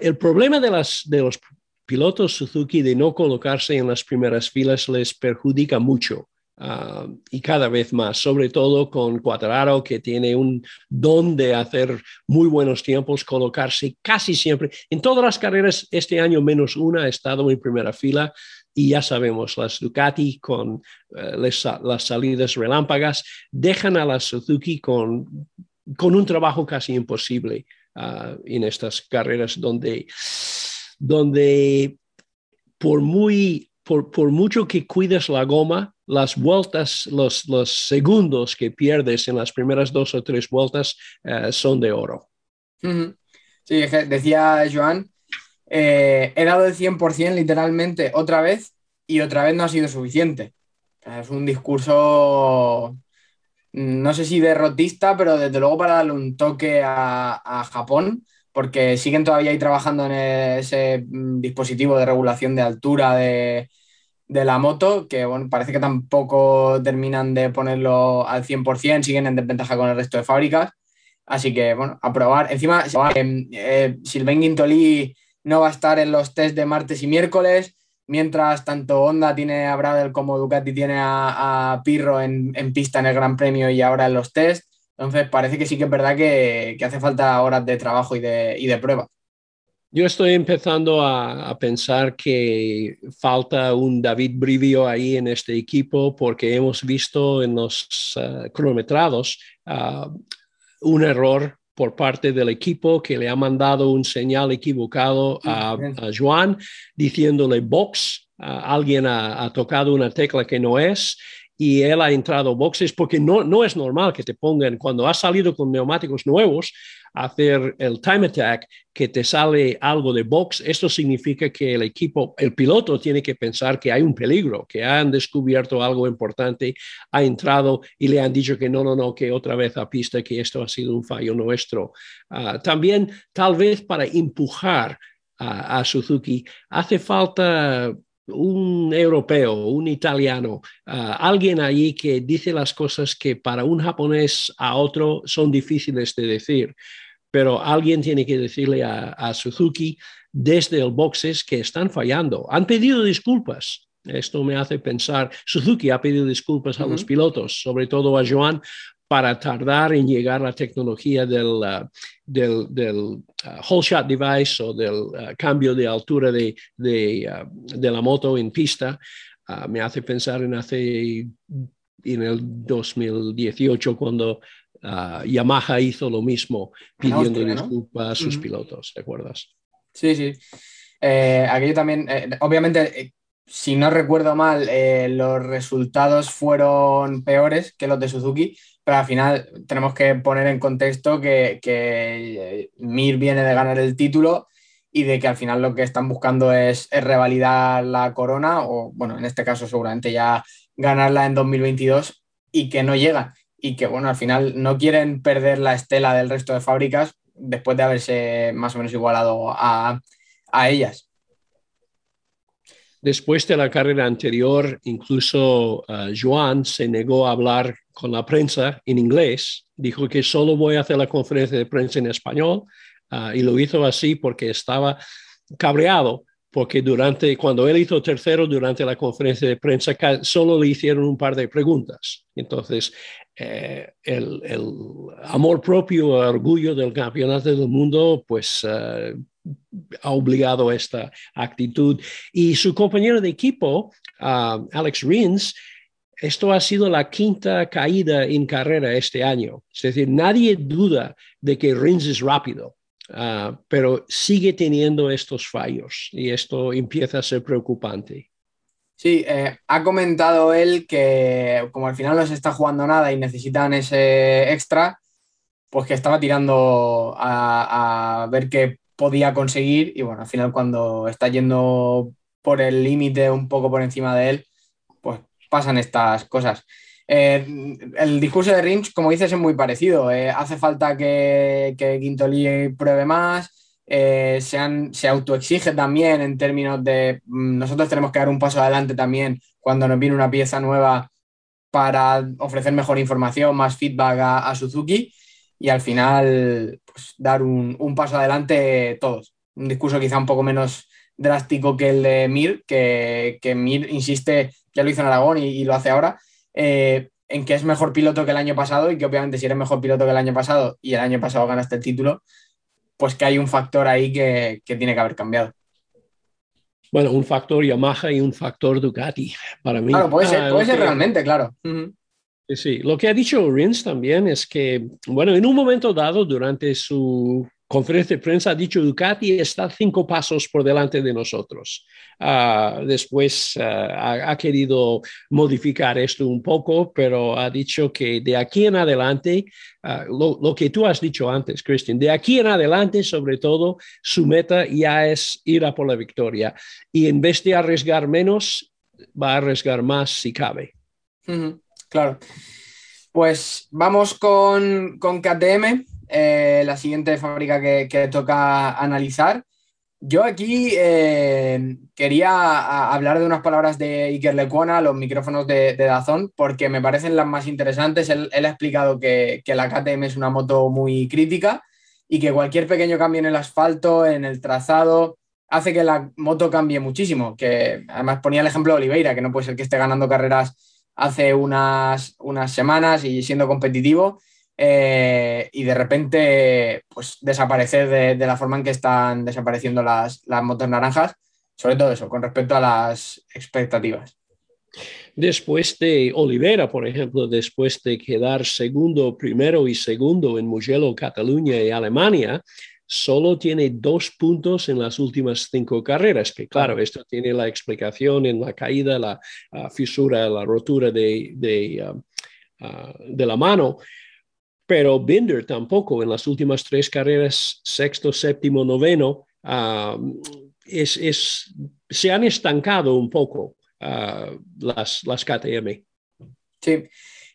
el problema de, las, de los pilotos Suzuki de no colocarse en las primeras filas les perjudica mucho. Uh, y cada vez más, sobre todo con Cuatraro, que tiene un don de hacer muy buenos tiempos, colocarse casi siempre. En todas las carreras este año, menos una, ha estado en primera fila. Y ya sabemos, las Ducati con uh, les, las salidas relámpagas dejan a las Suzuki con, con un trabajo casi imposible uh, en estas carreras donde, donde por muy por, por, mucho que cuides la goma, las vueltas, los, los, segundos que pierdes en las primeras dos o tres vueltas uh, son de oro. Sí, decía Joan, eh, he dado el 100% literalmente otra vez y otra vez no ha sido suficiente. Es un discurso, no sé si derrotista, pero desde luego para darle un toque a, a Japón porque siguen todavía ahí trabajando en ese mm, dispositivo de regulación de altura de, la moto, que bueno, parece que tampoco terminan de ponerlo al 100%, siguen en desventaja con el resto de fábricas. Así que, bueno, a probar. Encima, eh, eh, Sylvain Guintoli no va a estar en los test de martes y miércoles, mientras tanto Honda tiene a Bradel como Ducati tiene a, a Pirro en, en, pista en el Gran Premio y ahora en los test. Entonces, parece que sí que es verdad que, que hace falta horas de trabajo y de, y de prueba. Yo estoy empezando a, pensar que falta un David Brivio ahí en este equipo porque hemos visto en los uh, cronometrados uh, un error por parte del equipo que le ha mandado un señal equivocado a, Juan diciéndole box, alguien ha, tocado una tecla que no es y él ha entrado boxes porque no, no es normal que te pongan cuando has salido con neumáticos nuevos hacer el time attack que te sale algo de box, esto significa que el equipo, el piloto tiene que pensar que hay un peligro, que han descubierto algo importante, ha entrado y le han dicho que no, no, no, que otra vez a pista, que esto ha sido un fallo nuestro. Ah, también tal vez para empujar a Suzuki hace falta un europeo, un italiano, ah, alguien allí que dice las cosas que para un japonés a otro son difíciles de decir pero alguien tiene que decirle a, Suzuki desde el boxes que están fallando. Han pedido disculpas. Esto me hace pensar, Suzuki ha pedido disculpas a los pilotos, sobre todo a Joan, para tardar en llegar la tecnología del, uh, del, del uh, whole shot device o del uh, cambio de altura de, de, de, la moto en pista. me hace pensar en hace en el 2018 cuando Ah, Yamaha hizo lo mismo pidiendo disculpas a sus pilotos, ¿te acuerdas? Sí, sí. Eh, aquello también, eh, obviamente, eh, si no recuerdo mal, los resultados fueron peores que los de Suzuki, pero al final tenemos que poner en contexto que, Mir viene de ganar el título y de que al final lo que están buscando es, revalidar la corona o, bueno, en este caso seguramente ya ganarla en 2022 y que no llega y que, bueno, al final no quieren perder la estela del resto de fábricas después de haberse más o menos igualado a, ellas. Después de la carrera anterior, incluso uh, Joan se negó a hablar con la prensa en inglés. Dijo que solo voy a hacer la conferencia de prensa en español uh, y lo hizo así porque estaba cabreado porque durante, cuando él hizo tercero durante la conferencia de prensa, solo le hicieron un par de preguntas. Entonces, eh, el, amor propio, el orgullo del campeonato del mundo, pues eh, ha obligado a esta actitud. Y su compañero de equipo, Alex Rins, esto ha sido la quinta caída en carrera este año. Es decir, nadie duda de que Rins es rápido. Ah, pero sigue teniendo estos fallos y esto empieza a ser preocupante. Sí, eh, ha comentado él que como al final no se está jugando nada y necesitan ese extra, pues que estaba tirando a, ver qué podía conseguir y bueno, al final cuando está yendo por el límite un poco por encima de él, pasan estas cosas. Eh, el discurso de Rins, como dices, es muy parecido. Eh, hace falta que, que Quintoli pruebe más, eh, se, se autoexige también en términos de mm, nosotros tenemos que dar un paso adelante también cuando nos viene una pieza nueva para ofrecer mejor información, más feedback a, Suzuki y al final pues, dar un, paso adelante todos. Un discurso quizá un poco menos drástico que el de Mir, que, que Mir insiste, ya lo hizo en Aragón y lo hace ahora, eh, en que es mejor piloto que el año pasado y que obviamente si eres mejor piloto que el año pasado y el año pasado ganaste el título, pues que hay un factor ahí que, tiene que haber cambiado. Bueno, un factor Yamaha y un factor Ducati para mí. Claro, puede ser, ah, puede ser realmente, claro. Sí, lo que ha dicho Rins también es que, bueno, en un momento dado, durante su conferencia de prensa ha dicho Ducati está cinco pasos por delante de nosotros. Ah, después ah, ha, querido modificar esto un poco, pero ha dicho que de aquí en adelante, ah, lo, que tú has dicho antes, Christian, de aquí en adelante, sobre todo, su meta ya es ir a por la victoria. Y en vez de arriesgar menos, va a arriesgar más si cabe. claro. Pues vamos con, con KTM eh, la siguiente fábrica que, toca analizar. Yo aquí eh, quería hablar de unas palabras de Iker Lecuona, los micrófonos de, Dazón, porque me parecen las más interesantes. Él, ha explicado que, la KTM es una moto muy crítica y que cualquier pequeño cambio en el asfalto, en el trazado, hace que la moto cambie muchísimo. Que además ponía el ejemplo de Oliveira, que no puede ser que esté ganando carreras hace unas, unas semanas y siendo competitivo eh, y de repente pues desaparecer de, la forma en que están desapareciendo las, las motos naranjas, sobre todo eso, con respecto a las expectativas. Después de Olivera, por ejemplo, después de quedar segundo, primero y segundo en Mugello, Cataluña y Alemania, solo tiene dos puntos en las últimas cinco carreras, que claro, esto tiene la explicación en la caída, la fisura, la rotura de, de, um, uh, de, la mano, pero Binder tampoco en las últimas tres carreras, sexto, séptimo, noveno, um, es, es, se han estancado un poco uh, las, las KTM. Sí.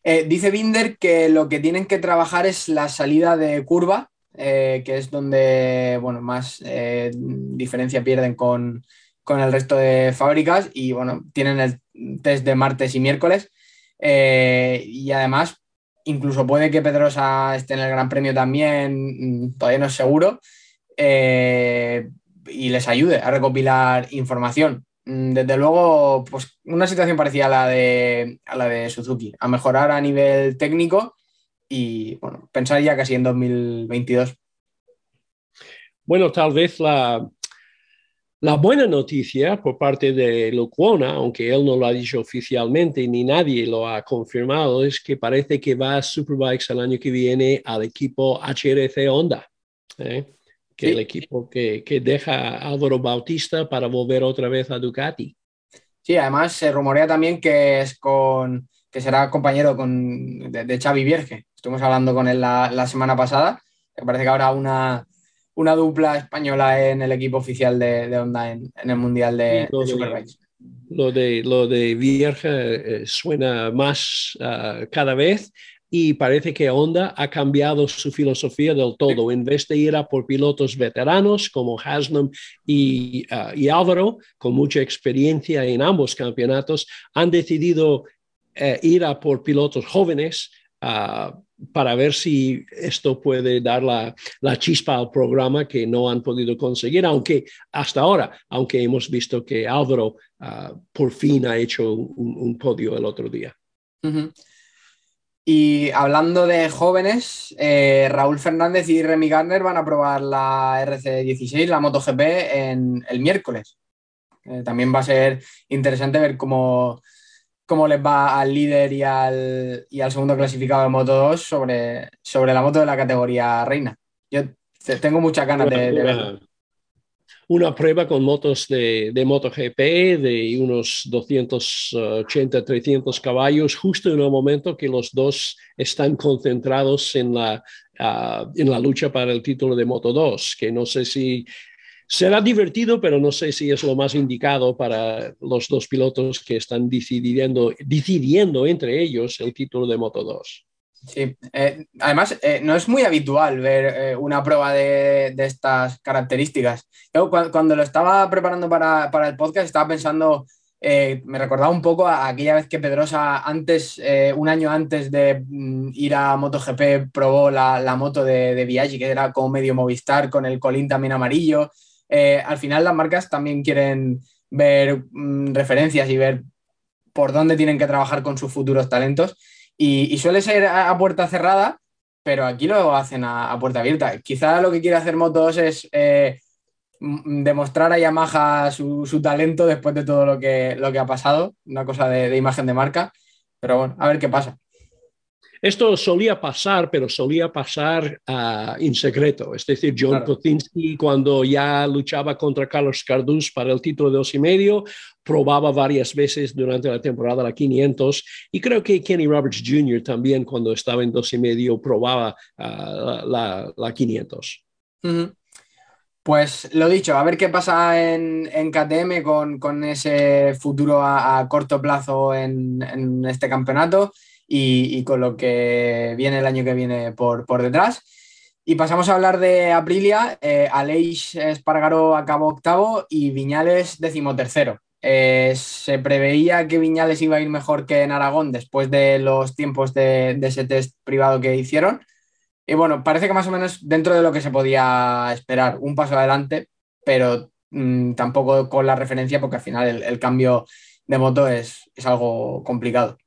Eh, dice Binder que lo que tienen que trabajar es la salida de curva, eh, que es donde bueno, más eh, diferencia pierden con, el resto de fábricas y bueno, tienen el test de martes y miércoles y además incluso puede que Pedrosa esté en el Gran Premio también, mm, todavía no es seguro, y les ayude a recopilar información. Mm, desde luego, pues una situación parecida a la de, a la de Suzuki, a mejorar a nivel técnico y bueno, pensar ya casi en 2022. Bueno, tal vez la, la buena noticia por parte de Lucuona, aunque él no lo ha dicho oficialmente ni nadie lo ha confirmado, es que parece que va a Superbikes el año que viene al equipo HRC Honda, ¿eh? que el equipo que, que, deja a Álvaro Bautista para volver otra vez a Ducati. Sí, además se rumorea también que es con que será compañero con, de, Xavi Vierge. Estuvimos hablando con él la, semana pasada. Me parece que habrá una, una dupla española en el equipo oficial de, Honda en, el Mundial de, Superbikes. Lo de, lo de Vierge eh, suena más ah, cada vez y parece que Honda ha cambiado su filosofía del todo. En vez de ir a por pilotos veteranos como Haslam y, y Álvaro, con mucha experiencia en ambos campeonatos, han decidido eh, ir a por pilotos jóvenes ah, para ver si esto puede dar la, chispa al programa que no han podido conseguir, aunque hasta ahora, aunque hemos visto que Álvaro ah, por fin ha hecho un, podio el otro día. Y hablando de jóvenes, eh, Raúl Fernández y Remy Garner van a probar la RC16, la MotoGP, en el miércoles. Eh, también va a ser interesante ver cómo, cómo les va al líder y al, y al segundo clasificado de Moto 2 sobre, sobre la moto de la categoría reina. Yo tengo muchas ganas de, verlo. Una prueba con motos de, de MotoGP de unos 280, 300 caballos, justo en el momento que los dos están concentrados en la, ah, en la lucha para el título de Moto 2, que no sé si Será divertido, pero no sé si es lo más indicado para los dos pilotos que están decidiendo, decidiendo entre ellos el título de Moto 2. Sí, eh, además eh, no es muy habitual ver eh, una prueba de, estas características. Yo cuando, lo estaba preparando para, el podcast estaba pensando, me recordaba un poco aquella vez que Pedrosa antes, un año antes de mm, ir a MotoGP, probó la, moto de, de Biaggi, que era como medio Movistar con el colín también amarillo. Eh, al final las marcas también quieren ver mm, referencias y ver por dónde tienen que trabajar con sus futuros talentos. Y, suele ser a, puerta cerrada, pero aquí lo hacen a, puerta abierta. Quizá lo que quiere hacer Motos es eh, demostrar a Yamaha su, talento después de todo lo que, lo que ha pasado, una cosa de imagen de marca. Pero bueno, a ver qué pasa. Esto solía pasar, pero solía pasar uh, en secreto. Es decir, John claro. cuando ya luchaba contra Carlos Cardús para el título de dos y medio, probaba varias veces durante la temporada la 500 y creo que Kenny Roberts Jr. también cuando estaba en dos y medio probaba uh, la, la, 500. Pues lo dicho, a ver qué pasa en, en KTM con, con, ese futuro a, a corto plazo en, en, este campeonato y, con lo que viene el año que viene por, detrás. Y pasamos a hablar de Aprilia. Eh, Aleix Espargaro acabó octavo y Viñales decimotercero. Eh, se preveía que Viñales iba a ir mejor que en Aragón después de los tiempos de, ese test privado que hicieron. Y bueno, parece que más o menos dentro de lo que se podía esperar, un paso adelante, pero mm, tampoco con la referencia porque al final el, cambio de moto es, es algo complicado.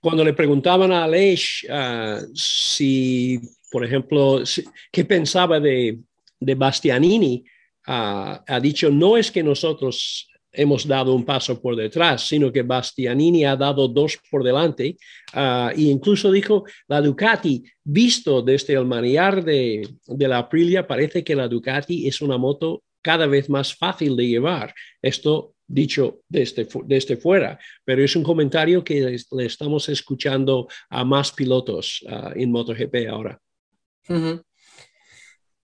Cuando le preguntaban a Aleix uh, si, por ejemplo, si, qué pensaba de, de Bastianini, uh, ha dicho, no es que nosotros hemos dado un paso por detrás, sino que Bastianini ha dado dos por delante. Uh, e incluso dijo, la Ducati, visto desde el manejar de, de la Aprilia, parece que la Ducati es una moto cada vez más fácil de llevar. Esto dicho desde, desde fuera, pero es un comentario que le estamos escuchando a más pilotos uh, en MotoGP ahora.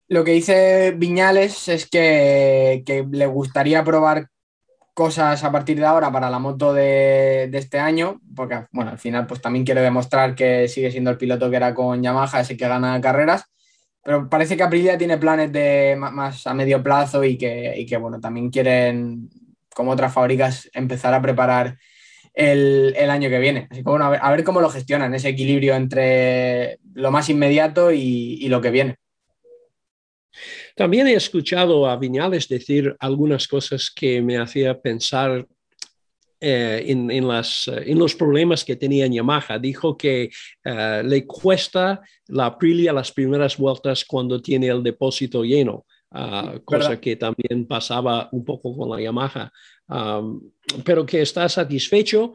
Lo que dice Viñales es que, que, le gustaría probar cosas a partir de ahora para la moto de, de, este año, porque bueno, al final pues también quiere demostrar que sigue siendo el piloto que era con Yamaha, ese que gana carreras, pero parece que Aprilia tiene planes de más a medio plazo y que, y que bueno, también quieren como otras fábricas, empezar a preparar el, el año que viene. Así que bueno, a ver, a ver, cómo lo gestionan, ese equilibrio entre lo más inmediato y, y, lo que viene. También he escuchado a Viñales decir algunas cosas que me hacía pensar eh, en, en, las, en, los problemas que tenía en Yamaha. Dijo que uh, le cuesta la Aprilia las primeras vueltas cuando tiene el depósito lleno. Uh, cosa que también pasaba un poco con la Yamaha, um, pero que está satisfecho,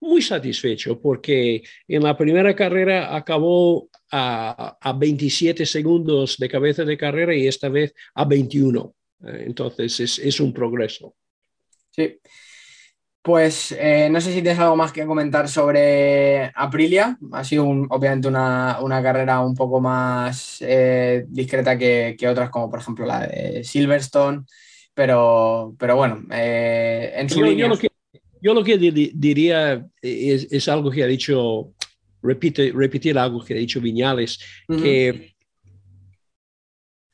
muy satisfecho, porque en la primera carrera acabó a, a 27 segundos de cabeza de carrera y esta vez a 21. Eh, entonces es, es un progreso. Sí. Pues eh, no sé si tienes algo más que comentar sobre Aprilia. Ha sido un, obviamente una, una, carrera un poco más eh, discreta que, que, otras, como por ejemplo la de Silverstone. Pero, pero bueno, eh, en su yo, línea... yo, lo que, yo lo que diría es, es, algo que ha dicho, repite, repetir algo que ha dicho Viñales, uh -huh. que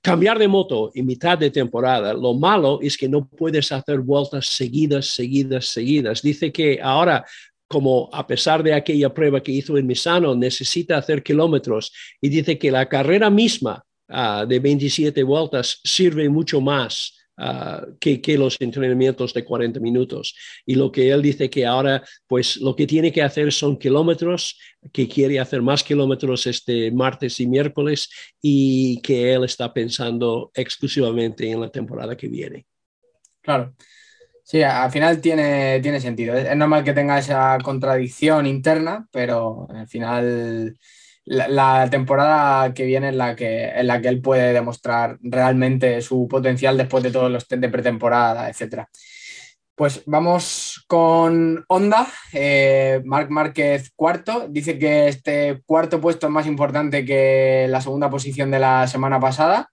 cambiar de moto en mitad de temporada, lo malo es que no puedes hacer vueltas seguidas, seguidas, seguidas. Dice que ahora, como a pesar de aquella prueba que hizo en Misano, necesita hacer kilómetros y dice que la carrera misma uh, de 27 vueltas sirve mucho más Uh, que, que, los entrenamientos de 40 minutos. Y lo que él dice que ahora, pues lo que tiene que hacer son kilómetros, que quiere hacer más kilómetros este martes y miércoles y que él está pensando exclusivamente en la temporada que viene. Claro. Sí, al final tiene, tiene sentido. Es normal que tenga esa contradicción interna, pero al final la, temporada que viene en la que, la que él puede demostrar realmente su potencial después de todos los test de pretemporada, etc. Pues vamos con Honda, eh, Marc Márquez cuarto, dice que este cuarto puesto es más importante que la segunda posición de la semana pasada,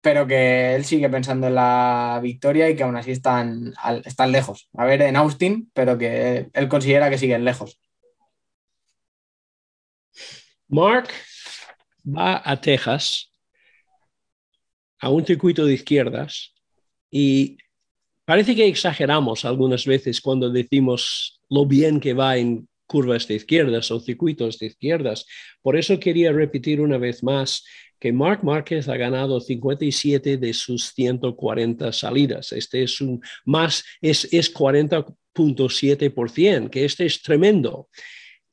pero que él sigue pensando en la victoria y que aún así están, están lejos. A ver, en Austin, pero que él considera que siguen lejos. Mark va a Texas, a un circuito de izquierdas, y parece que exageramos algunas veces cuando decimos lo bien que va en curvas de izquierdas o circuitos de izquierdas. Por eso quería repetir una vez más que Mark Márquez ha ganado 57 de sus 140 salidas. Este es un más, es, es 40.7%, que este es tremendo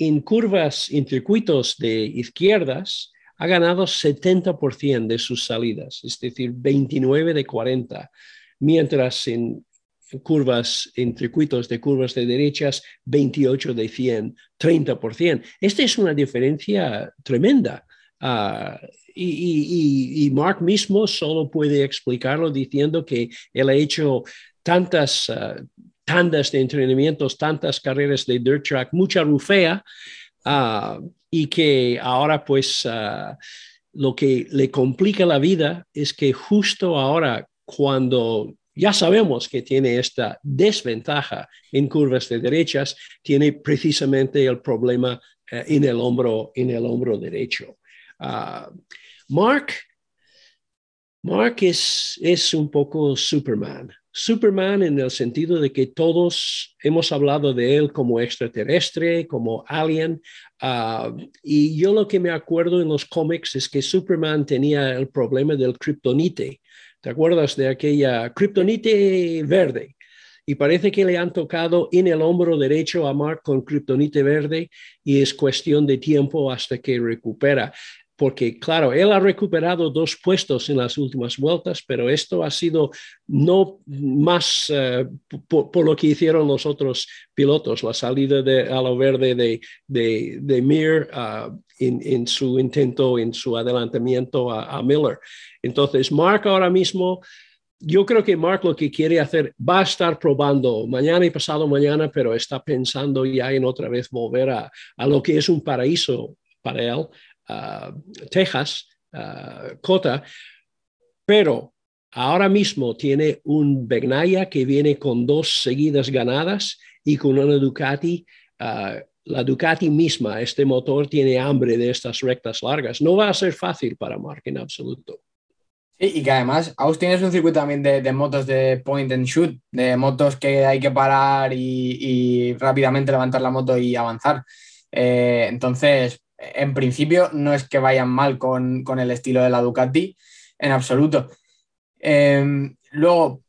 en curvas, en circuitos de izquierdas, ha ganado 70% de sus salidas, es decir, 29 de 40, mientras en curvas, en circuitos de curvas de derechas, 28 de 100, 30%. Esta es una diferencia tremenda. Uh, y, Mark mismo solo puede explicarlo diciendo que él ha hecho tantas, uh, tandas de entrenamientos, tantas carreras de dirt track, mucha rufea, uh, y que ahora pues uh, lo que le complica la vida es que justo ahora cuando ya sabemos que tiene esta desventaja en curvas de derechas, tiene precisamente el problema uh, en, el hombro, en el hombro derecho. Mark, Mark es, es un poco Superman. Superman en el sentido de que todos hemos hablado de él como extraterrestre, como alien, uh, y yo lo que me acuerdo en los cómics es que Superman tenía el problema del kryptonite. ¿Te acuerdas de aquella kryptonite verde? y parece que le han tocado en el hombro derecho a Mark con kryptonite verde y es cuestión de tiempo hasta que recupera porque claro, él ha recuperado dos puestos en las últimas vueltas, pero esto ha sido no más uh, por, lo que hicieron los otros pilotos, la salida de, a lo verde de, de, de Mir uh, en, en, su intento, en su adelantamiento a, a Miller. Entonces, Mark ahora mismo yo creo que Mark lo que quiere hacer va a estar probando mañana y pasado mañana, pero está pensando ya en otra vez volver a, a lo que es un paraíso para él, Texas, Cota, pero ahora mismo tiene un Begnaya que viene con dos seguidas ganadas y con una Ducati. la Ducati misma, este motor tiene hambre de estas rectas largas. No va a ser fácil para Mark en absoluto. Y que además Austin es un circuito también de, motos de point and shoot, de motos que hay que parar y, rápidamente levantar la moto y avanzar. Eh, entonces, en principio no es que vayan mal con, el estilo de la Ducati, en absoluto. Em, luego,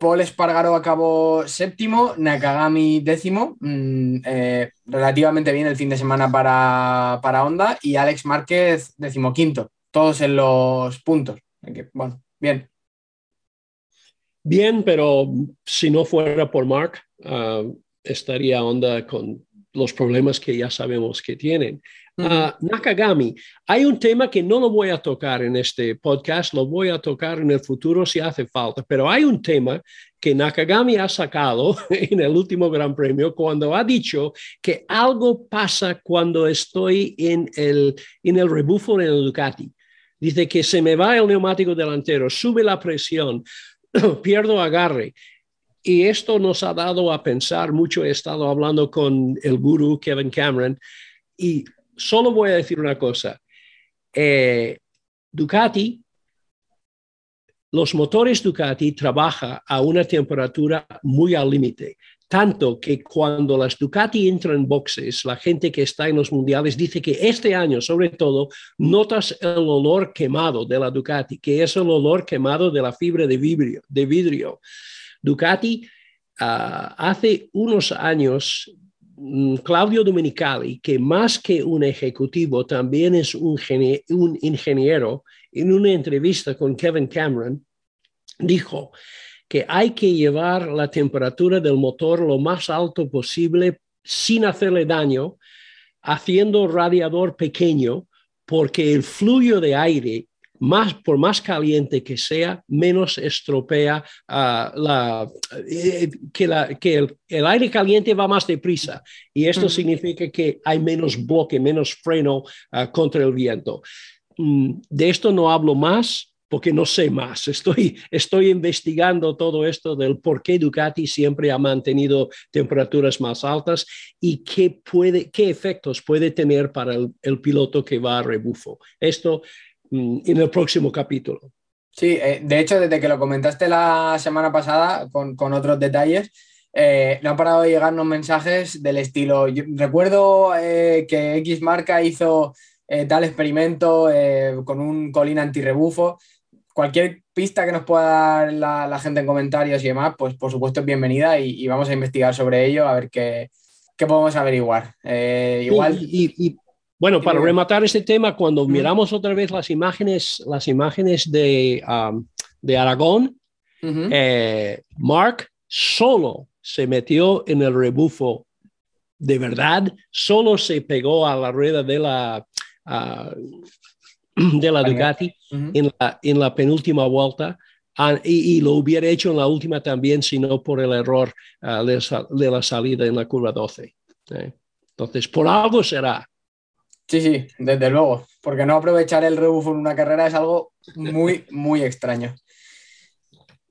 Paul Espargaro acabó séptimo, Nakagami décimo, mm, eh, relativamente bien el fin de semana para, para Honda, y Alex Márquez decimoquinto, todos en los puntos. bueno, bien. Bien, pero si no fuera por Mark, ah, estaría Honda con los problemas que ya sabemos que tienen. Ah, Nakagami, hay un tema que no lo voy a tocar en este podcast, lo voy a tocar en el futuro si hace falta, pero hay un tema que Nakagami ha sacado en el último Gran Premio cuando ha dicho que algo pasa cuando estoy en el, en el rebufo en el Ducati. Dice que se me va el neumático delantero, sube la presión, pierdo agarre. Y esto nos ha dado a pensar mucho. He estado hablando con el gurú Kevin Cameron y solo voy a decir una cosa. Eh, Ducati, los motores Ducati trabajan a una temperatura muy al límite, tanto que cuando las Ducati entran en boxes, la gente que está en los mundiales dice que este año, sobre todo, notas el olor quemado de la Ducati, que es el olor quemado de la fibra de vidrio. Ducati uh, hace unos años Claudio Domenicali, que más que un ejecutivo, también es un, un ingeniero, en una entrevista con Kevin Cameron, dijo que hay que llevar la temperatura del motor lo más alto posible sin hacerle daño, haciendo radiador pequeño, porque el flujo de aire más, por más caliente que sea, menos estropea uh, la, eh, que, la, que el, el, aire caliente va más deprisa y esto significa que hay menos bloque, menos freno uh, contra el viento. Mm, de esto no hablo más porque no sé más. Estoy, estoy investigando todo esto del por qué Ducati siempre ha mantenido temperaturas más altas y qué, puede, qué efectos puede tener para el, el piloto que va a rebufo. Esto en el próximo capítulo. Sí, eh, de hecho, desde que lo comentaste la semana pasada con, con otros detalles, eh, no han parado de llegarnos mensajes del estilo. recuerdo eh, que X marca hizo tal experimento con un colín antirrebufo. Cualquier pista que nos pueda dar la, gente en comentarios y demás, pues por supuesto es bienvenida y, vamos a investigar sobre ello a ver qué, qué podemos averiguar. igual. y, bueno, para rematar este tema, cuando miramos otra vez las imágenes, las imágenes de, um, de Aragón, eh, Mark solo se metió en el rebufo de verdad, solo se pegó a la rueda de la, de la Ducati en, la, en, la, penúltima vuelta. Ah, y, lo hubiera hecho en la última también, si no por el error ah, de, la salida en la curva 12. ¿eh? Entonces, por algo será. Sí, sí, desde luego, porque no aprovechar el rebufo en una carrera es algo muy, muy extraño.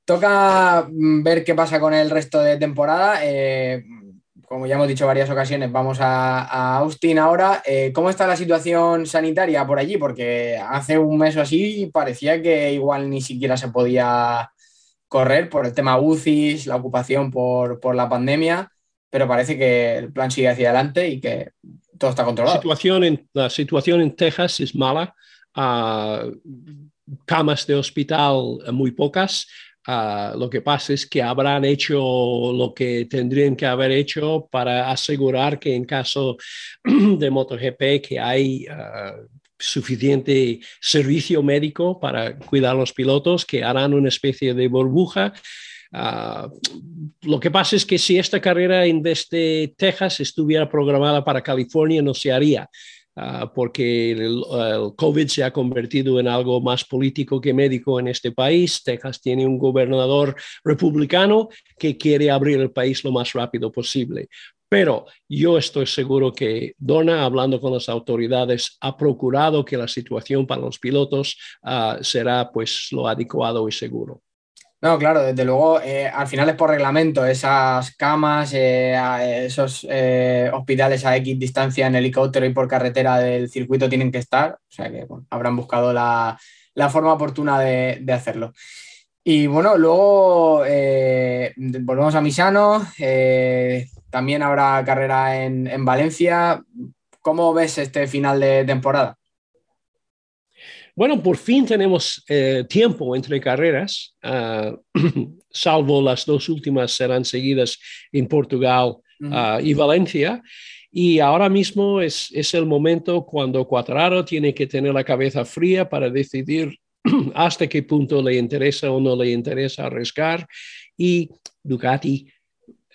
Toca mm, ver qué pasa con el resto de temporada. Eh, como ya hemos dicho varias ocasiones, vamos a, Austin ahora. Eh, ¿Cómo está la situación sanitaria por allí? Porque hace un mes o así parecía que igual ni siquiera se podía correr por el tema UCIs, la ocupación por, por la pandemia, pero parece que el plan sigue hacia adelante y que todo está controlado. La situación en, la situación en Texas es mala. Ah, camas de hospital eh, muy pocas. Ah, lo que pasa es que habrán hecho lo que tendrían que haber hecho para asegurar que en caso de MotoGP que hay ah, suficiente servicio médico para cuidar a los pilotos, que harán una especie de burbuja. Ah, lo que pasa es que si esta carrera en vez de Texas estuviera programada para California, no se haría. Ah, porque el, COVID se ha convertido en algo más político que médico en este país. Texas tiene un gobernador republicano que quiere abrir el país lo más rápido posible. Pero yo estoy seguro que Donna, hablando con las autoridades, ha procurado que la situación para los pilotos ah, será pues lo adecuado y seguro. No, claro, desde luego, eh, al final es por reglamento, esas camas, eh, esos eh, hospitales a X distancia en helicóptero y por carretera del circuito tienen que estar, o sea que habrán buscado la, forma oportuna de, hacerlo. Y bueno, luego volvemos a Misano, también habrá carrera en, en Valencia. ¿Cómo ves este final de temporada? Bueno, por fin tenemos eh, tiempo entre carreras, ah, salvo las dos últimas serán seguidas en Portugal ah, y Valencia. Y ahora mismo es, es el momento cuando Cuatraro tiene que tener la cabeza fría para decidir hasta qué punto le interesa o no le interesa arriesgar. Y Ducati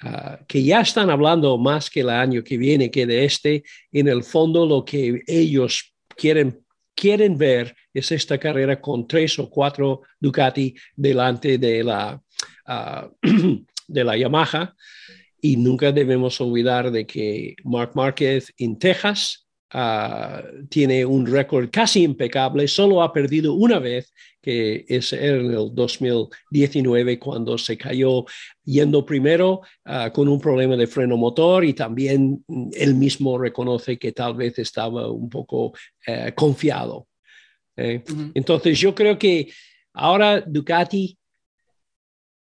ah, que ya están hablando más que el año que viene que de este, en el fondo lo que ellos quieren quieren ver es esta carrera con tres o cuatro Ducati delante de la, ah, de la Yamaha. Y nunca debemos olvidar de que Mark Márquez en Texas ah, tiene un récord casi impecable, solo ha perdido una vez, que es en el 2019 cuando se cayó yendo primero ah, con un problema de freno motor y también él mismo reconoce que tal vez estaba un poco eh, confiado. ¿eh? Entonces yo creo que ahora Ducati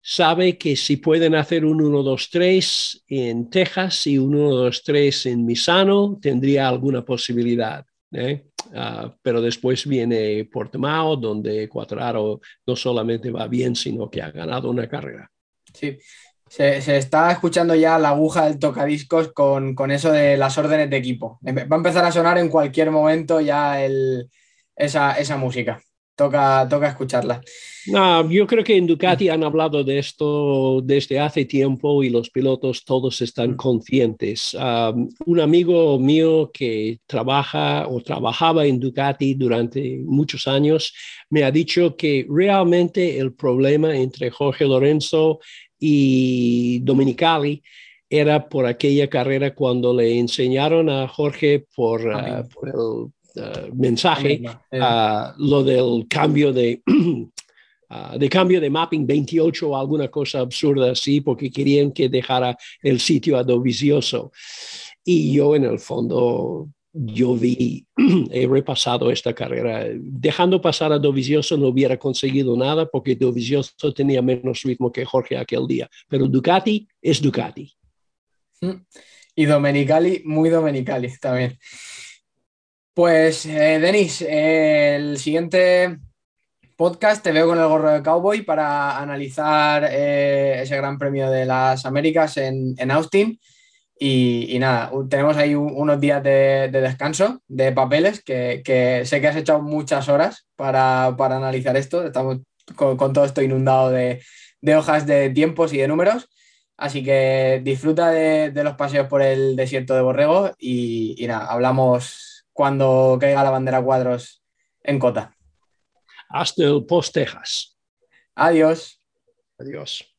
sabe que si pueden hacer un 1-2-3 en Texas y un 1-2-3 en Misano, tendría alguna posibilidad. ¿eh? Ah, pero después viene Portimao, donde Cuatraro no solamente va bien, sino que ha ganado una carrera. Sí, se, está escuchando ya la aguja del tocadiscos con, con, eso de las órdenes de equipo. Va a empezar a sonar en cualquier momento ya el, esa, música. Toca, toca escucharla. No, yo creo que en Ducati han hablado de esto desde hace tiempo y los pilotos todos están mm. conscientes. un amigo mío que trabaja o trabajaba en Ducati durante muchos años me ha dicho que realmente el problema entre Jorge Lorenzo y Dominicali era por aquella carrera cuando le enseñaron a Jorge por, ah, por el eh, mensaje, a lo del cambio de, de cambio de mapping 28 o alguna cosa absurda así, porque querían que dejara el sitio a Dovizioso. Y yo en el fondo, yo vi, he repasado esta carrera. Dejando pasar a Dovizioso no hubiera conseguido nada porque Dovizioso tenía menos ritmo que Jorge aquel día. Pero Ducati es Ducati. Mm. Y Domenicali, muy Domenicali también. Pues, eh, Denis, el siguiente podcast te veo con el gorro de cowboy para analizar eh, ese gran premio de las Américas en, Austin. Y, nada, tenemos ahí unos días de, descanso, de papeles, que, sé que has echado muchas horas para, analizar esto. Estamos con, todo esto inundado de, hojas de tiempos y de números. Así que disfruta de, los paseos por el desierto de Borrego y, y nada, hablamos cuando caiga la bandera cuadros en cota. Hasta el post Texas. Adiós. Adiós.